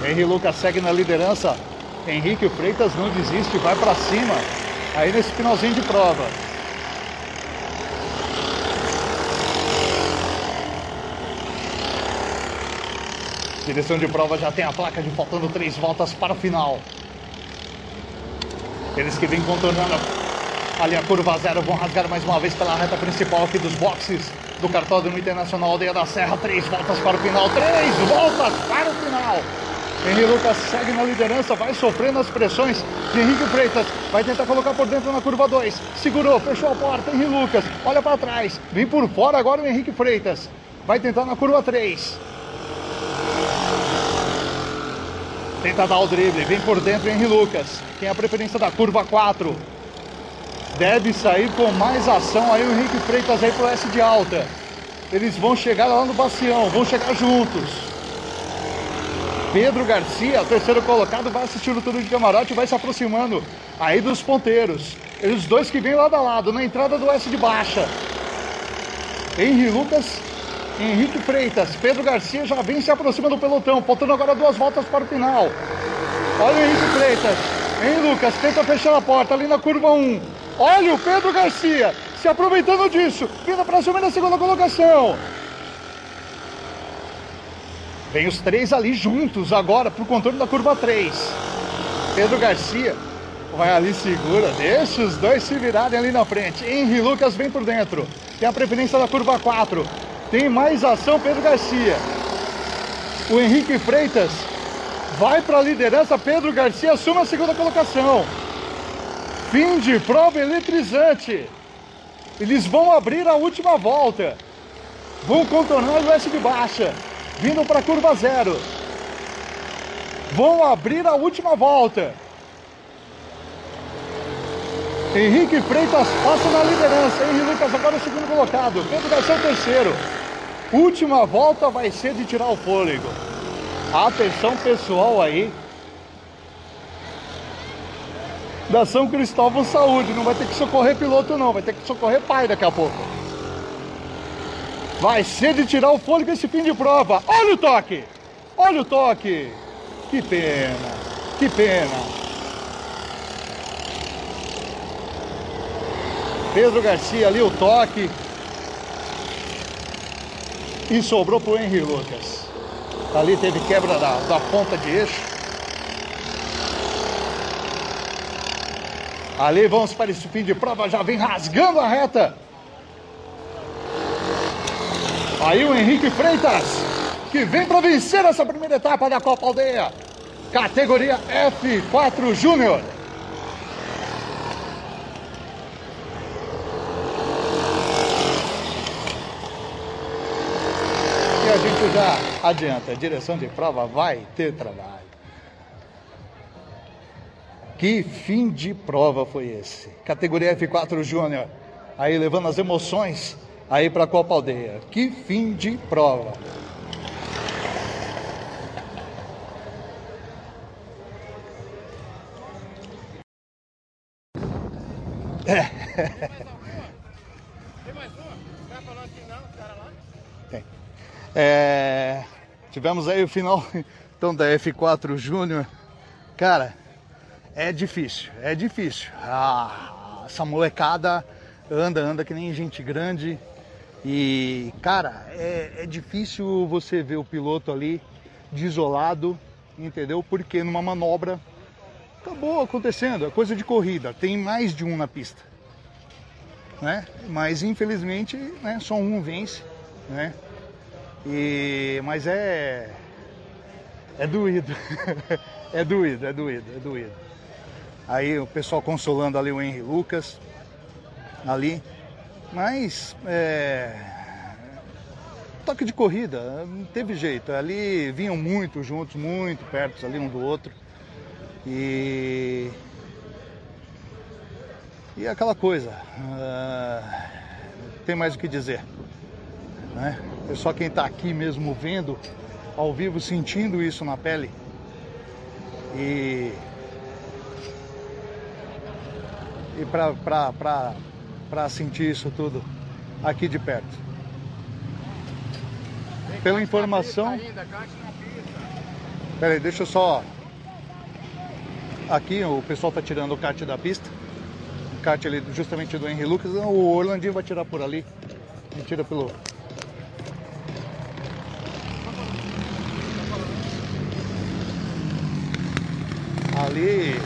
Henrique Lucas segue na liderança Henrique Freitas não desiste, vai para cima. Aí nesse finalzinho de prova. Direção de prova já tem a placa de faltando três voltas para o final. Eles que vêm contornando ali a curva zero vão rasgar mais uma vez pela reta principal aqui dos boxes do Cartódromo Internacional Aldeia da Serra. Três voltas para o final, três voltas para o final. Henrique Lucas segue na liderança, vai sofrendo as pressões de Henrique Freitas. Vai tentar colocar por dentro na curva 2. Segurou, fechou a porta. Henrique Lucas, olha para trás. Vem por fora agora o Henrique Freitas. Vai tentar na curva 3. Tenta dar o drible, vem por dentro Henrique Lucas. Tem a preferência da curva 4. Deve sair com mais ação aí o Henrique Freitas aí pro S de alta. Eles vão chegar lá no Bacião, vão chegar juntos. Pedro Garcia, terceiro colocado, vai assistir o turno de camarote e vai se aproximando aí dos ponteiros. Eles dois que vêm lado a lado, na entrada do S de baixa. Henrique Lucas, Henrique Freitas, Pedro Garcia já vem se aproximando do pelotão, faltando agora duas voltas para o final. Olha o Henrique Freitas, Henrique Lucas, tenta fechar a porta ali na curva 1. Olha o Pedro Garcia, se aproveitando disso, vindo para assumir a segunda colocação. Vem os três ali juntos agora para o contorno da curva 3. Pedro Garcia vai ali, segura, deixa os dois se virarem ali na frente. Henry Lucas vem por dentro. Tem a preferência da curva 4. Tem mais ação, Pedro Garcia. O Henrique Freitas vai para a liderança. Pedro Garcia assume a segunda colocação. Fim de prova eletrizante. Eles vão abrir a última volta. Vão contornar o S de baixa vindo para a curva zero. Vão abrir a última volta. Henrique Freitas passa na liderança. Henrique Lucas agora é o segundo colocado. Pedro Garcia é o terceiro. Última volta vai ser de tirar o fôlego. Atenção pessoal aí. Da São Cristóvão Saúde. Não vai ter que socorrer piloto não. Vai ter que socorrer pai daqui a pouco. Vai ser de tirar o fôlego esse fim de prova. Olha o toque! Olha o toque! Que pena! Que pena! Pedro Garcia ali o toque. E sobrou pro Henry Lucas. Ali teve quebra da, da ponta de eixo. Ali vamos para esse fim de prova, já vem rasgando a reta. Aí o Henrique Freitas, que vem para vencer essa primeira etapa da Copa Aldeia. Categoria F4 Júnior. E a gente já adianta, a direção de prova vai ter trabalho. Que fim de prova foi esse? Categoria F4 Júnior. Aí levando as emoções aí para a Copa Aldeia. Que fim de prova. Tem. É, tivemos aí o final então da F4 Júnior. Cara, é difícil, é difícil. Ah, essa molecada anda, anda que nem gente grande. E, cara, é, é difícil você ver o piloto ali desolado, entendeu? Porque numa manobra acabou acontecendo, é coisa de corrida, tem mais de um na pista. Né? Mas infelizmente né, só um vence, né? E, mas é é doído, [laughs] é doído, é doído, é doído. Aí o pessoal consolando ali o Henry Lucas, ali, mas é, toque de corrida, não teve jeito. Ali vinham muito juntos, muito perto ali um do outro. E e aquela coisa, uh, tem mais o que dizer. Né? É só quem está aqui mesmo vendo, ao vivo, sentindo isso na pele. E, e para para sentir isso tudo aqui de perto. Pela informação. Peraí, deixa eu só. Aqui o pessoal está tirando o kart da pista. O kart ali justamente do Henry Lucas. O Orlandinho vai tirar por ali. Ele tira pelo. Ali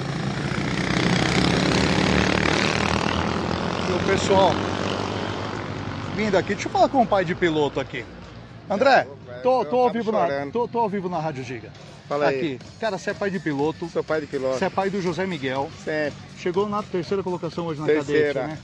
pessoal vindo aqui. Deixa eu falar com o pai de piloto aqui. André, tô, tô, ao, vivo na, tô, tô ao vivo na Rádio Giga. Fala aí. Aqui. Cara, você é pai de piloto. Sou pai de piloto. Você é pai do José Miguel. Sempre. Chegou na terceira colocação hoje na Terceira. cadete, né?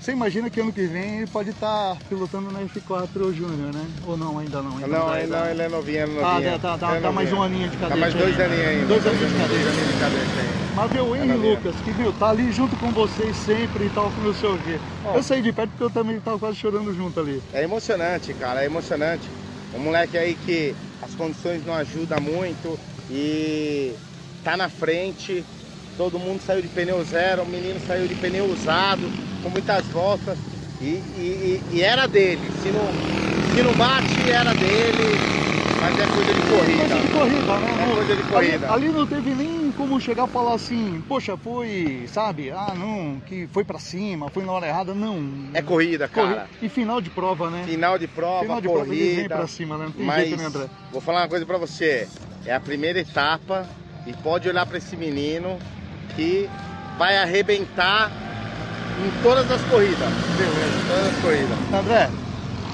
Você imagina que ano que vem ele pode estar pilotando na F4 Júnior, né? Ou não, ainda não? Ainda Não, ainda não, ele é novinho, é Tá, novinho. tá, tá, Ele é tá mais novinho. um aninho de cadete. Tá mais dois aí. aninhos ainda. Dois aninhos de Dois cadete. aninhos de cadete ainda. Mas meu Henry. Lucas, que meu, tá ali junto com vocês sempre e tal, com não sei o quê. Eu saí de perto porque eu também tava quase chorando junto ali. É emocionante, cara, é emocionante. Um moleque aí que as condições não ajudam muito e tá na frente. Todo mundo saiu de pneu zero, o menino saiu de pneu usado, com muitas voltas. E, e- e- e era dele. Se não, se não bate, era dele. Mas é coisa de corrida. Coisa de corrida, né? É coisa de corrida. Ali, ali não teve nem como chegar e falar assim, poxa, foi, sabe? Ah, não, que foi pra cima, foi na hora errada. Não. É corrida, Corri- cara. E final de prova, né? Final de prova, Final de prova, corrida. pra cima, né? Não tem mas jeito, né, André? vou falar uma coisa pra você. É a primeira etapa e pode olhar pra esse menino que vai arrebentar em todas as corridas. Beleza. Em todas as corridas. André,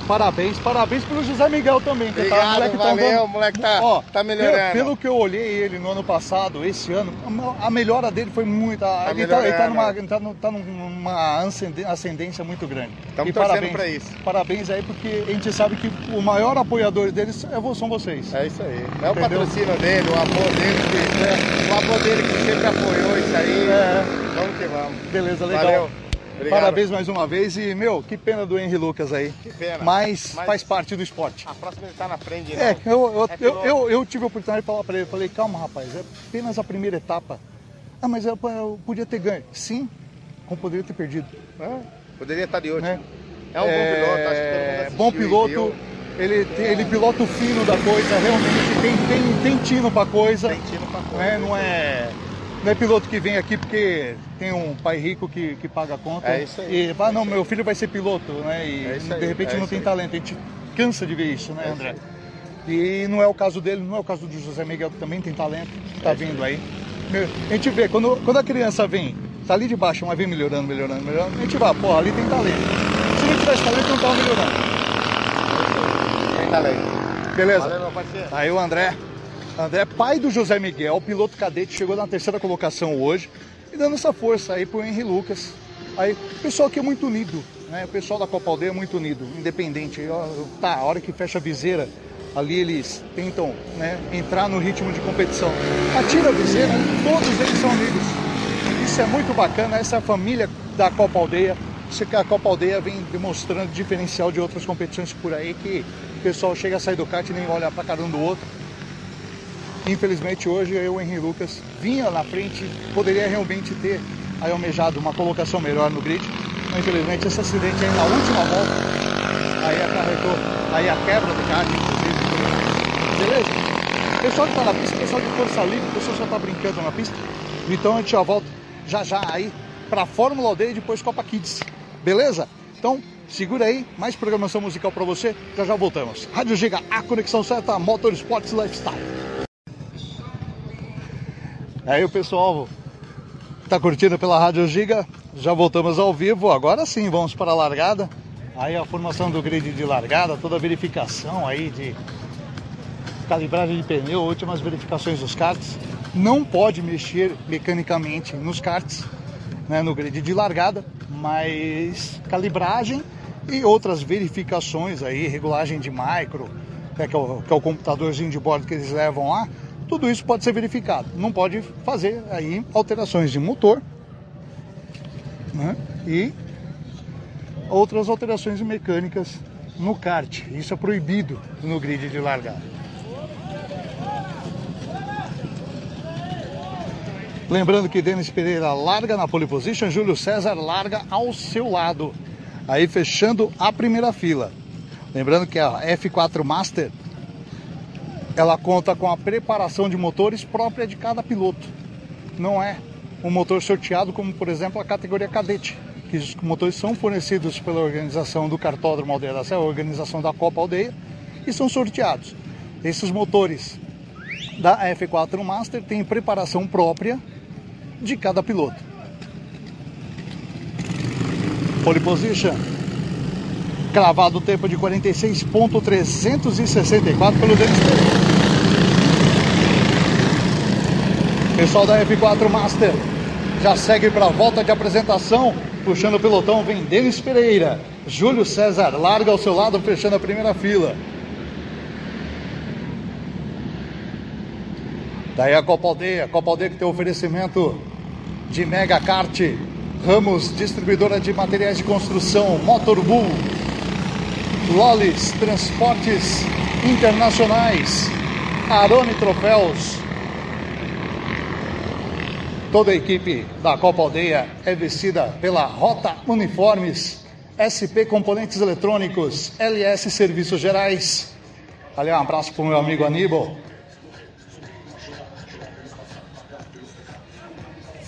parabéns, parabéns pro José Miguel também. que tá- Obrigado, moleque tá valeu, andando- o moleque tá- Ó, tá melhorando. Pelo, pelo que eu olhei ele no ano passado, esse ano, a- melhora dele foi muita. Tá ele, tá, ele tá numa, ele tá tá numa ascendência muito grande. Tamo E parabéns, pra isso. Parabéns aí, porque a gente sabe que o maior apoiador deles é são vocês. É isso aí. É o patrocínio dele, o amor dele, que, o amor dele que sempre apoiou isso aí. É. Vamos que vamos. Beleza, legal. Valeu. Obrigado. Parabéns mais uma vez e, meu, que pena do Henry Lucas aí. Que pena. Mas, Mas- faz parte do esporte. A próxima ele tá na frente de É, eu, eu, É eu, eu, eu tive a oportunidade de falar pra ele, falei, calma rapaz, é apenas a primeira etapa. Ah, mas eu, eu podia ter ganho. Sim, como poderia ter perdido. É, Poderia estar de hoje. Né? É um bom piloto, acho que todo mundo bom piloto, ele, ele pilota o fino da coisa, realmente tem, tem, tem tino pra coisa. Tem tiro pra fora. né? Não é. Não é piloto que vem aqui porque tem um pai rico que, que paga a conta. É isso aí. E fala, não, meu filho vai ser piloto, né? E É de repente é não tem aí. talento. A gente cansa de ver isso, né, É André? isso E não é o caso dele, não é o caso do José Miguel, que também tem talento, É tá vindo aí. A gente vê, quando, quando a criança vem, tá ali de baixo, mas vem melhorando, melhorando, melhorando, a gente vai, porra, ali tem talento. Se não tivesse talento, não tava melhorando. Tem talento. Beleza? Valeu, meu parceiro. Aí o André, André, pai do José Miguel, piloto cadete, chegou na terceira colocação hoje e dando essa força aí pro Henry Lucas. Aí, o pessoal aqui é muito unido, né? O pessoal da Copa Aldeia é muito unido, independente. Aí, ó, Tá, a hora que fecha a viseira, ali eles tentam né, entrar no ritmo de competição. Atira a viseira, todos eles são amigos. Isso é muito bacana, essa é a família da Copa Aldeia. Isso que a Copa Aldeia vem demonstrando diferencial de outras competições por aí, que o pessoal chega a sair do kart e nem olha pra cara um do outro. Infelizmente hoje eu, Henry Lucas, vinha na frente, poderia realmente ter aí almejado uma colocação melhor no grid. Mas infelizmente esse acidente aí na última volta, aí acarretou aí a quebra do kart, inclusive. Beleza? Pessoal que tá na pista, pessoal de força livre, o pessoal só tá brincando na pista. Então a gente já volta já já aí pra Fórmula Aldeia e depois Copa Kids. Beleza? Então segura aí, mais programação musical pra você, já já voltamos. Rádio Giga, a conexão certa, Motorsports Lifestyle. Aí o pessoal tá curtindo pela Rádio Giga, já voltamos ao vivo, agora sim vamos para a largada. Aí a formação do grid de largada, toda a verificação aí de calibragem de pneu, últimas verificações dos karts. Não pode mexer mecanicamente nos karts, né, no grid de largada, mas calibragem e outras verificações aí, regulagem de micro, né, que, é o, que é o computadorzinho de bordo que eles levam lá, tudo isso pode ser verificado. Não pode fazer aí alterações de motor né, e outras alterações mecânicas no kart. Isso é proibido no grid de largada. Lembrando que Denis Pereira larga na pole position, Júlio César larga ao seu lado. Aí fechando a primeira fila. Lembrando que a F4 Master ela conta com a preparação de motores própria de cada piloto. Não é um motor sorteado como, por exemplo, a categoria cadete, que os motores são fornecidos pela organização do Cartódromo Aldeia da Serra, a organização da Copa Aldeia, e são sorteados. Esses motores da F4 Master tem preparação própria de cada piloto. Pole position. Cravado o tempo de 46.364 pelo Denis. Pessoal da F4 Master já segue para a volta de apresentação. Puxando o pelotão vem Denis Pereira. Júlio César larga ao seu lado, fechando a primeira fila. Daí a Copa Aldeia, Copa Aldeia que tem oferecimento de Mega Kart, Ramos, distribuidora de materiais de construção, Motorbull, Lolis, Transportes Internacionais, Arone Troféus. Toda a equipe da Copa Aldeia é vestida pela Rota Uniformes, SP Componentes Eletrônicos, LS Serviços Gerais. Ali um abraço para o meu amigo Aníbal.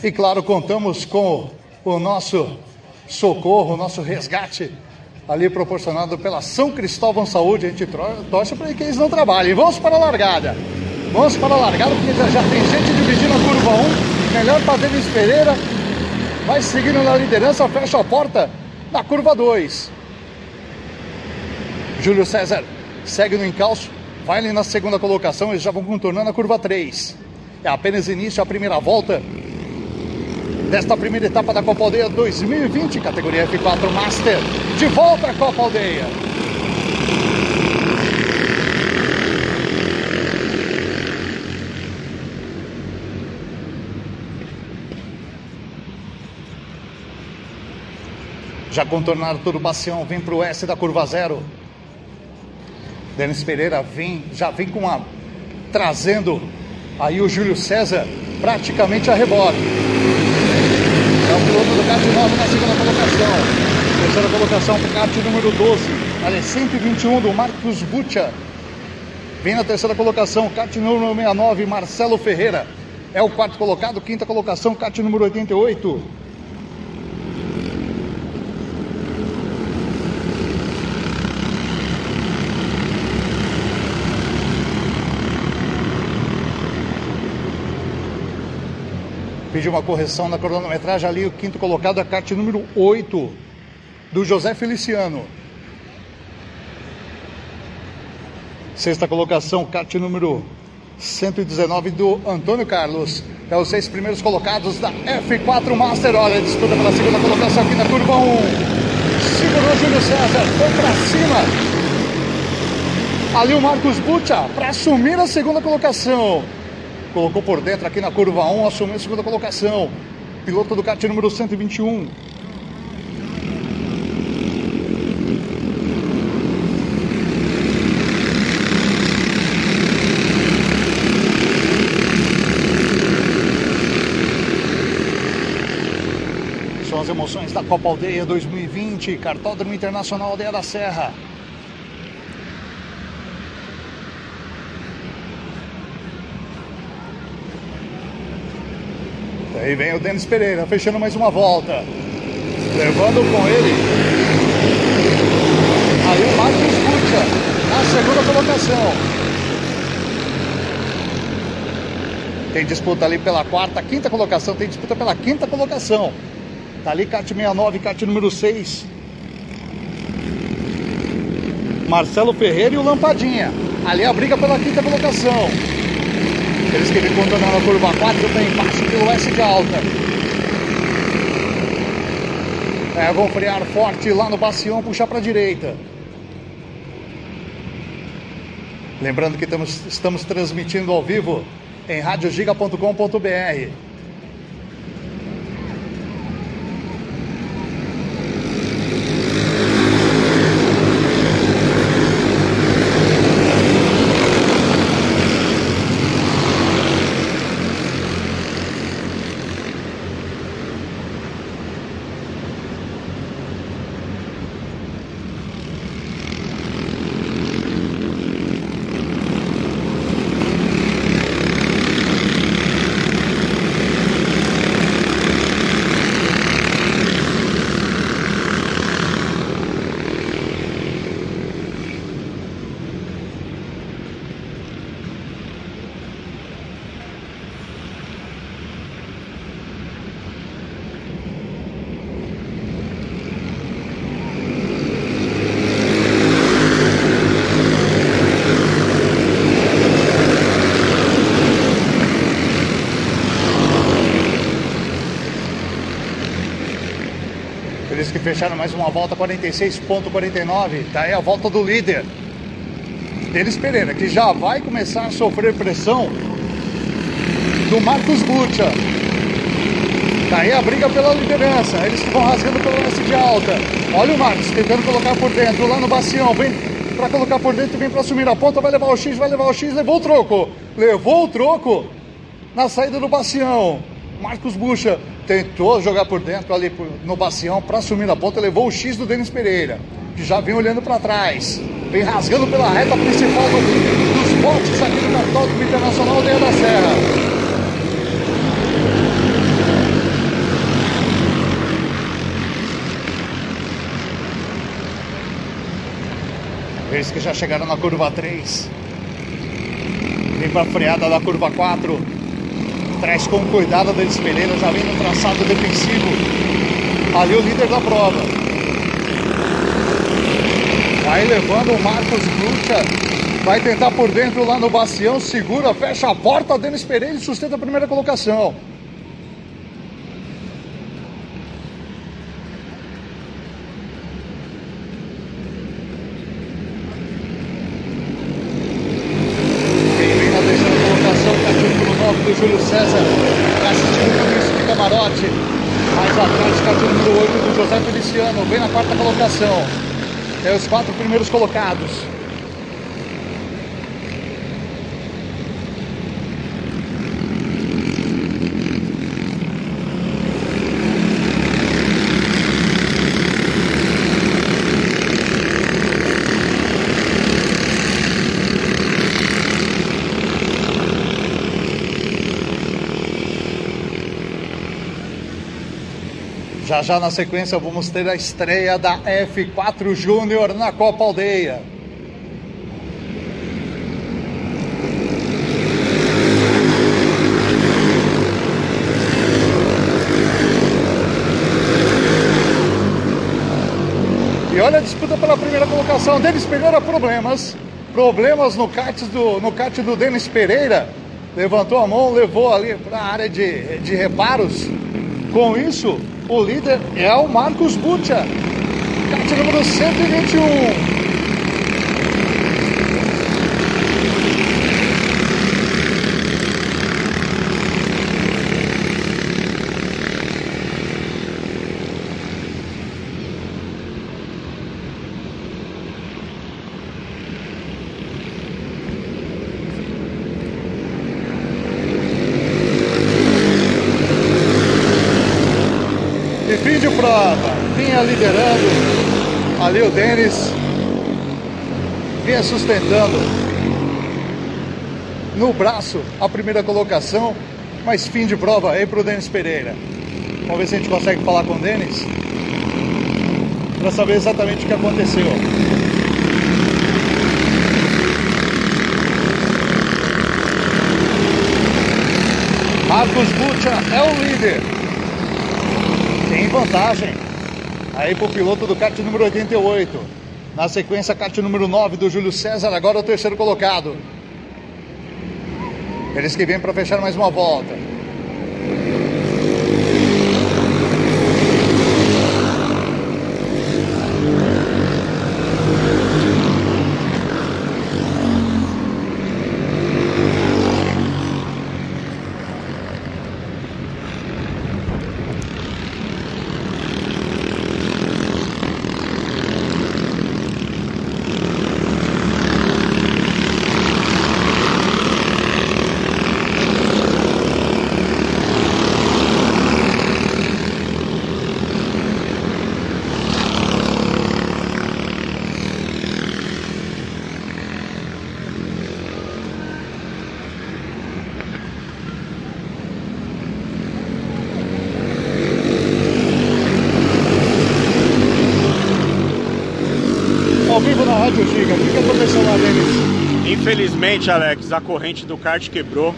E claro, contamos com o nosso socorro, o nosso resgate ali proporcionado pela São Cristóvão Saúde. A gente torce para que eles não trabalhem. Vamos para a largada. Vamos para a largada, porque já, já tem gente dividindo a curva 1. Melhor para Denis Pereira. Vai seguindo na liderança, fecha a porta na curva 2. Júlio César segue no encalço, vai ali na segunda colocação, eles já vão contornando a curva 3. É apenas início a primeira volta desta primeira etapa da Copa Aldeia 2020, categoria F4 Master. De volta à Copa Aldeia. Já contornaram todo o bacião, vem para o S da curva zero. Denis Pereira vem, já vem com uma trazendo aí o Júlio César praticamente a rebote. O piloto do kart 9 na segunda colocação. Terceira colocação para o kart número 12. Ali 121 do Marcos Bucha. Vem na terceira colocação, kart número 69, Marcelo Ferreira. É o quarto colocado, quinta colocação, kart número 88. Pediu uma correção na cronometragem ali, o quinto colocado, a kart número 8 do José Feliciano. Sexta colocação, kart número 119 do Antônio Carlos. É os seis primeiros colocados da F4 Master. Olha, disputa pela segunda colocação aqui na curva 1. Segurou Júlio César, foi pra cima. Ali o Marcos Bucha para assumir a segunda colocação colocou por dentro aqui na curva 1, assumiu a segunda colocação. Piloto do kart número 121. São as emoções da Copa Aldeia 2020, Cartódromo Internacional Aldeia da Serra. Aí vem o Denis Pereira, fechando mais uma volta. Levando com ele. Aí o Marcos Pucha, na segunda colocação. Tem disputa ali pela quarta, quinta colocação. Tem disputa pela quinta colocação. Tá ali kart 69, kart número 6. Marcelo Ferreira e o Lampadinha. Ali a briga pela quinta colocação. Eles que vêm contornando a curva 4 tem passo pelo S de alta. É, vão frear forte lá no bastião, puxar para a direita. Lembrando que estamos, estamos transmitindo ao vivo em radiogiga.com.br. fecharam mais uma volta 46.49. Tá aí a volta do líder. Denis Pereira, que já vai começar a sofrer pressão do Marcos Bucha. Tá aí a briga pela liderança. Eles que vão rasgando pelo leste de alta. Olha o Marcos tentando colocar por dentro, lá no bacião. Vem para colocar por dentro, vem para assumir a ponta. Vai levar o X, vai levar o X. Levou o troco. Levou o troco na saída do bacião. Marcos Bucha tentou jogar por dentro ali no bacião para assumir a ponta. Levou o X do Denis Pereira, que já vem olhando para trás. Vem rasgando pela reta principal do, dos botes aqui no Cartódromo Internacional Aldeia da Serra. Eles que já chegaram na curva 3. Vem para a freada da curva 4. Traz com cuidado da Pereira, já vem no traçado defensivo. Ali o líder da prova. Vai levando o Marcos Brucha. Vai tentar por dentro lá no bacião. Segura, fecha a porta. Denis Pereira sustenta a primeira colocação. do Júlio César, assistindo tudo isso de camarote. Mais atrás, cartão número 8 do José Feliciano, vem na quarta colocação. É os quatro primeiros colocados. Já já na sequência vamos ter a estreia da F4 Júnior na Copa Aldeia. E olha a disputa pela primeira colocação. Denis Pereira problemas. Problemas no kart do, no kart do Denis Pereira. Levantou a mão, levou ali para a área de, de reparos. Com isso, o líder é o Marcos Bucha. Kart número 121. fim de prova, vinha liderando, ali o Denis vinha sustentando. No braço a primeira colocação, mas fim de prova aí para o Denis Pereira. Vamos ver se a gente consegue falar com o Denis para saber exatamente o que aconteceu. Marcos Bucha é o líder vantagem aí pro piloto do kart número 88. Na sequência, kart número 9 do Júlio César, agora o terceiro colocado. Eles que vêm para fechar mais uma volta. ao vivo na Rádio Giga. O que aconteceu lá, Denis? Infelizmente, Alex, a corrente do kart quebrou.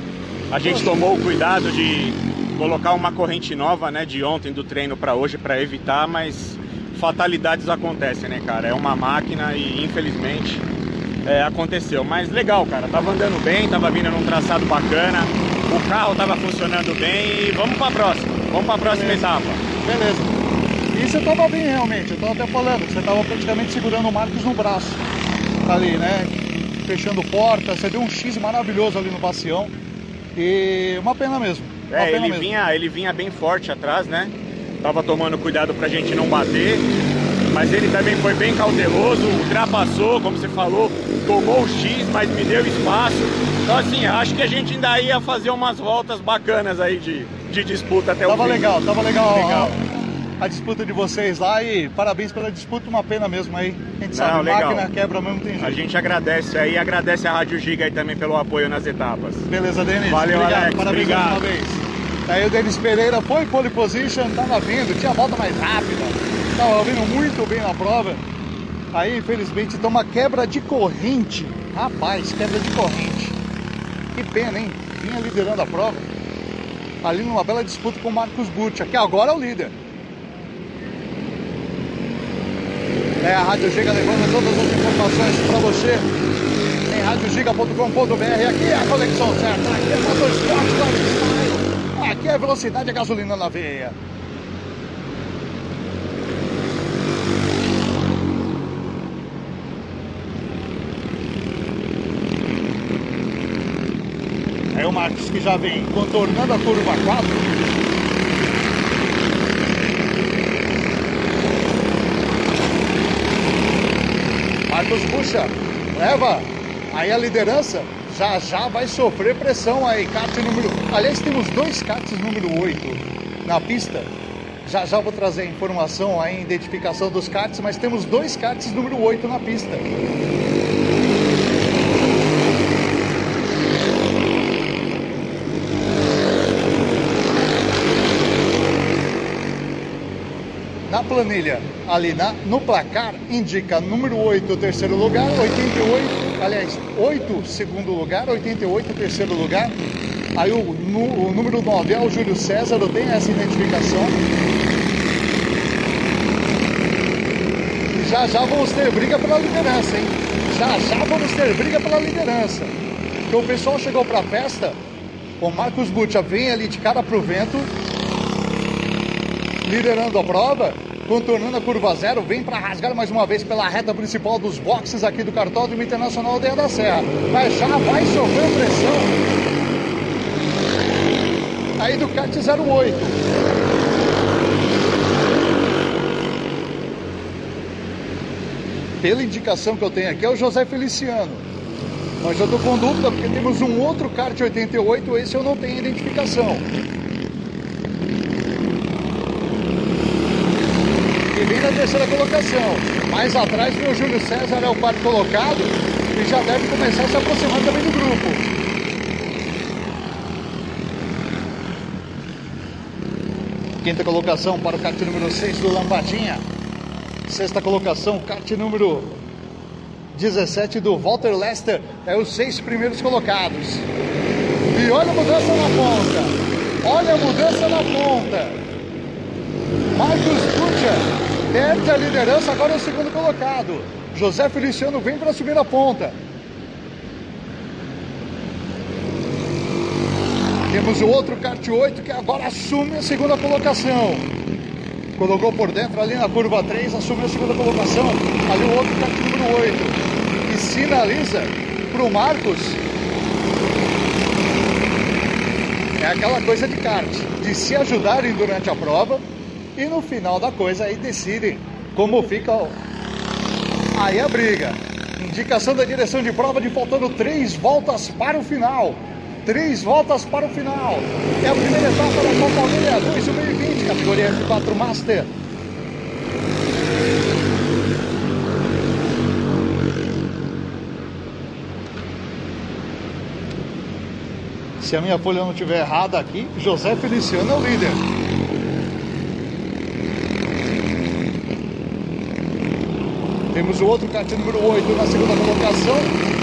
A gente tomou o cuidado de colocar uma corrente nova, né, de ontem do treino para hoje para evitar, mas fatalidades acontecem, né, cara? É uma máquina e infelizmente é, aconteceu. Mas legal, cara. Tava andando bem, tava vindo num traçado bacana, o carro tava funcionando bem e vamos para a próxima. Vamos para a próxima Beleza. etapa. Beleza. E você tava bem realmente, eu tava até falando, que você tava praticamente segurando o Marcos no braço. Ali, né? Fechando porta, você deu um X maravilhoso ali no bacião. E uma pena mesmo. Uma É, pena ele mesmo. vinha, ele vinha bem forte atrás, né? Tava tomando cuidado pra gente não bater. Mas ele também foi bem cauteloso, ultrapassou, como você falou, tomou o X, mas me deu espaço. Então assim, acho que a gente ainda ia fazer umas voltas bacanas aí de, de disputa até Tava o fim. legal, tava legal, Legal. A, disputa de vocês lá e parabéns pela disputa, uma pena mesmo aí. A gente sabe, Não, legal. máquina quebra mesmo, tem jeito. A gente agradece aí, agradece a Rádio Giga aí também pelo apoio nas etapas. Beleza, Denis? Valeu, obrigado, Alex, parabéns mais uma obrigado. vez. Aí o Denis Pereira foi pole position, tava vindo, tinha a volta mais rápida, tava vindo muito bem na prova. Aí, infelizmente, toma quebra de corrente. Rapaz, quebra de corrente. Que pena, hein? Vinha liderando a prova. Ali numa bela disputa com o Marcos Butcha, que agora é o líder. É, a Rádio Giga levando todas as informações para você em radiogiga.com.br. Aqui é a conexão certa, aqui é Motorsport Lifestyle, aqui é velocidade e gasolina na veia. É o Marcos que já vem contornando a curva 4. Marcos puxa, leva aí a liderança. Já já vai sofrer pressão aí, kart número. Aliás, temos dois karts número 8 na pista. Já já vou trazer a informação aí, identificação dos karts, mas temos dois karts número 8 na pista. Na planilha, ali na, no placar, indica número 8, terceiro lugar, 88, aliás, 8, segundo lugar, 88, terceiro lugar. Aí o, o número 9 é o Júlio César, tenho essa identificação. Já já vamos ter briga pela liderança, hein? Já já vamos ter briga pela liderança. Porque o pessoal chegou pra festa, o Marcos Butcha vem ali de cara pro vento, liderando a prova, contornando a curva zero, vem para rasgar mais uma vez pela reta principal dos boxes aqui do Cartódromo Internacional Aldeia da Serra. Mas já vai sofrer pressão. Aí do kart 08. Pela indicação que eu tenho aqui é o José Feliciano. Mas eu tô com dúvida porque temos um outro kart 88, esse eu não tenho identificação. e vem na terceira colocação. Mais atrás vem o Júlio César, é o quarto colocado e já deve começar a se aproximar também do grupo. Quinta colocação para o kart número 6 do Lambadinha. Sexta colocação, kart número 17 do Walter Lester. É os seis primeiros colocados. E olha a mudança na ponta. Olha a mudança na ponta. Marcos Butcher perde a liderança, agora é o segundo colocado. José Feliciano vem para subir a ponta. Temos o outro kart 8 que agora assume a segunda colocação. Colocou por dentro ali na curva 3, assume a segunda colocação. Ali o outro kart número 8. E sinaliza para o Marcos. É aquela coisa de kart, de se ajudarem durante a prova e no final da coisa aí decidem como fica o- aí a briga. Indicação da direção de prova de faltando três voltas para o final. Três voltas para o final. É a primeira etapa da Copa Aldeia 2020, categoria F4 Master. Se a minha folha não estiver errada aqui, José Feliciano é o líder. Temos o outro kart número 8 na segunda colocação.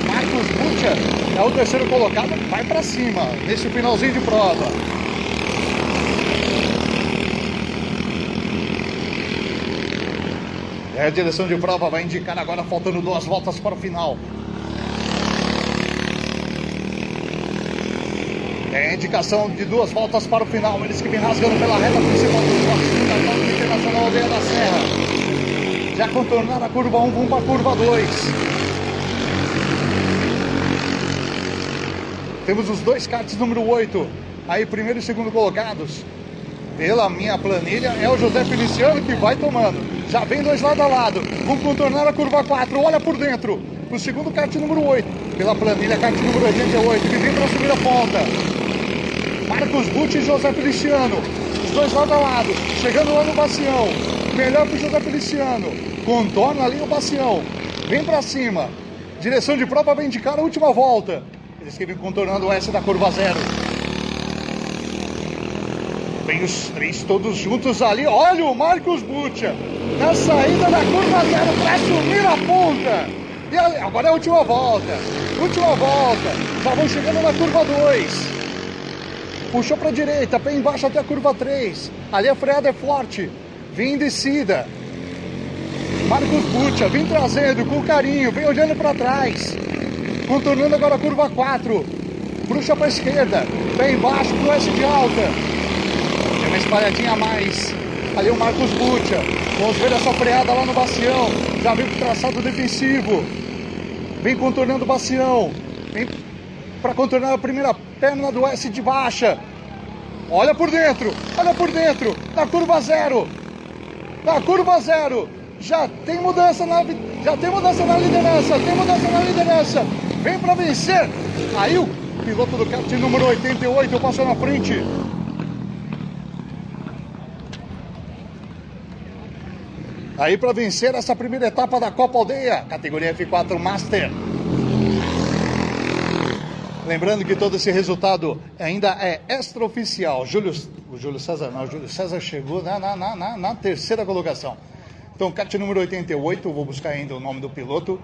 Marcos Butcher é o terceiro colocado, vai para cima nesse finalzinho de prova. É, a direção de prova vai indicar agora, faltando duas voltas para o final. É a indicação de duas voltas para o final. Eles que vêm rasgando pela reta principal do Cartão Internacional Aldeia da Serra. Já contornaram curva 1, vão para a curva 2. Temos os dois karts número 8. Aí, primeiro e segundo colocados. Pela minha planilha, é o José Feliciano que vai tomando. Já vem dois lado a lado. Vão contornar a curva 4. Olha por dentro. O segundo kart número 8. Pela planilha, kart número 88. Que vem para subir a ponta. Marcos Butti e José Feliciano. Os dois lado a lado. Chegando lá no Bacião. Melhor para José Feliciano. Contorna ali o Bacião. Vem para cima. Direção de prova vem de cara última volta. Eles que vêm contornando S da curva zero. Vem os três todos juntos ali. Olha o Marcos Butcher na saída da curva zero para assumir a ponta. E agora é a última volta. Última volta. Já vão chegando na curva 2. Puxou para direita, pé embaixo até a curva 3. Ali a freada é forte. Vem em descida. Marcos Butcher vem trazendo com carinho, vem olhando para trás. Contornando agora a curva 4. Puxa para esquerda. Pé embaixo pro S de alta. Tem uma espalhadinha a mais. Ali o Marcos Butcher. Vamos ver essa freada lá no Bacião. Já vem pro traçado defensivo. Vem contornando o Bacião. Vem para contornar a primeira perna do S de baixa. Olha por dentro. Olha por dentro. Na curva zero. Na curva zero. Já tem mudança na já tem mudança na liderança. Tem mudança na liderança. Vem para vencer. Aí o piloto do kart número 88 passou na frente. Aí para vencer essa primeira etapa da Copa Aldeia, categoria F4 Master. Lembrando que todo esse resultado ainda é extraoficial. Júlio, o Júlio César não, o Júlio César chegou na, na, na, na terceira colocação. Então, kart número 88, vou buscar ainda o nome do piloto.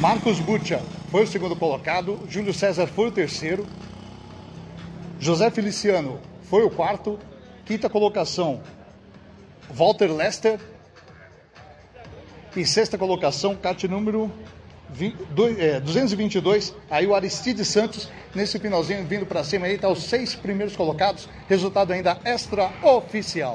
Marcos Butcha foi o segundo colocado, Júlio César foi o terceiro, José Feliciano foi o quarto, quinta colocação, Walter Lester. E sexta colocação, kart número 20, do, 222. Aí o Aristide Santos, nesse finalzinho, vindo para cima aí, tá os seis primeiros colocados. Resultado ainda extra oficial.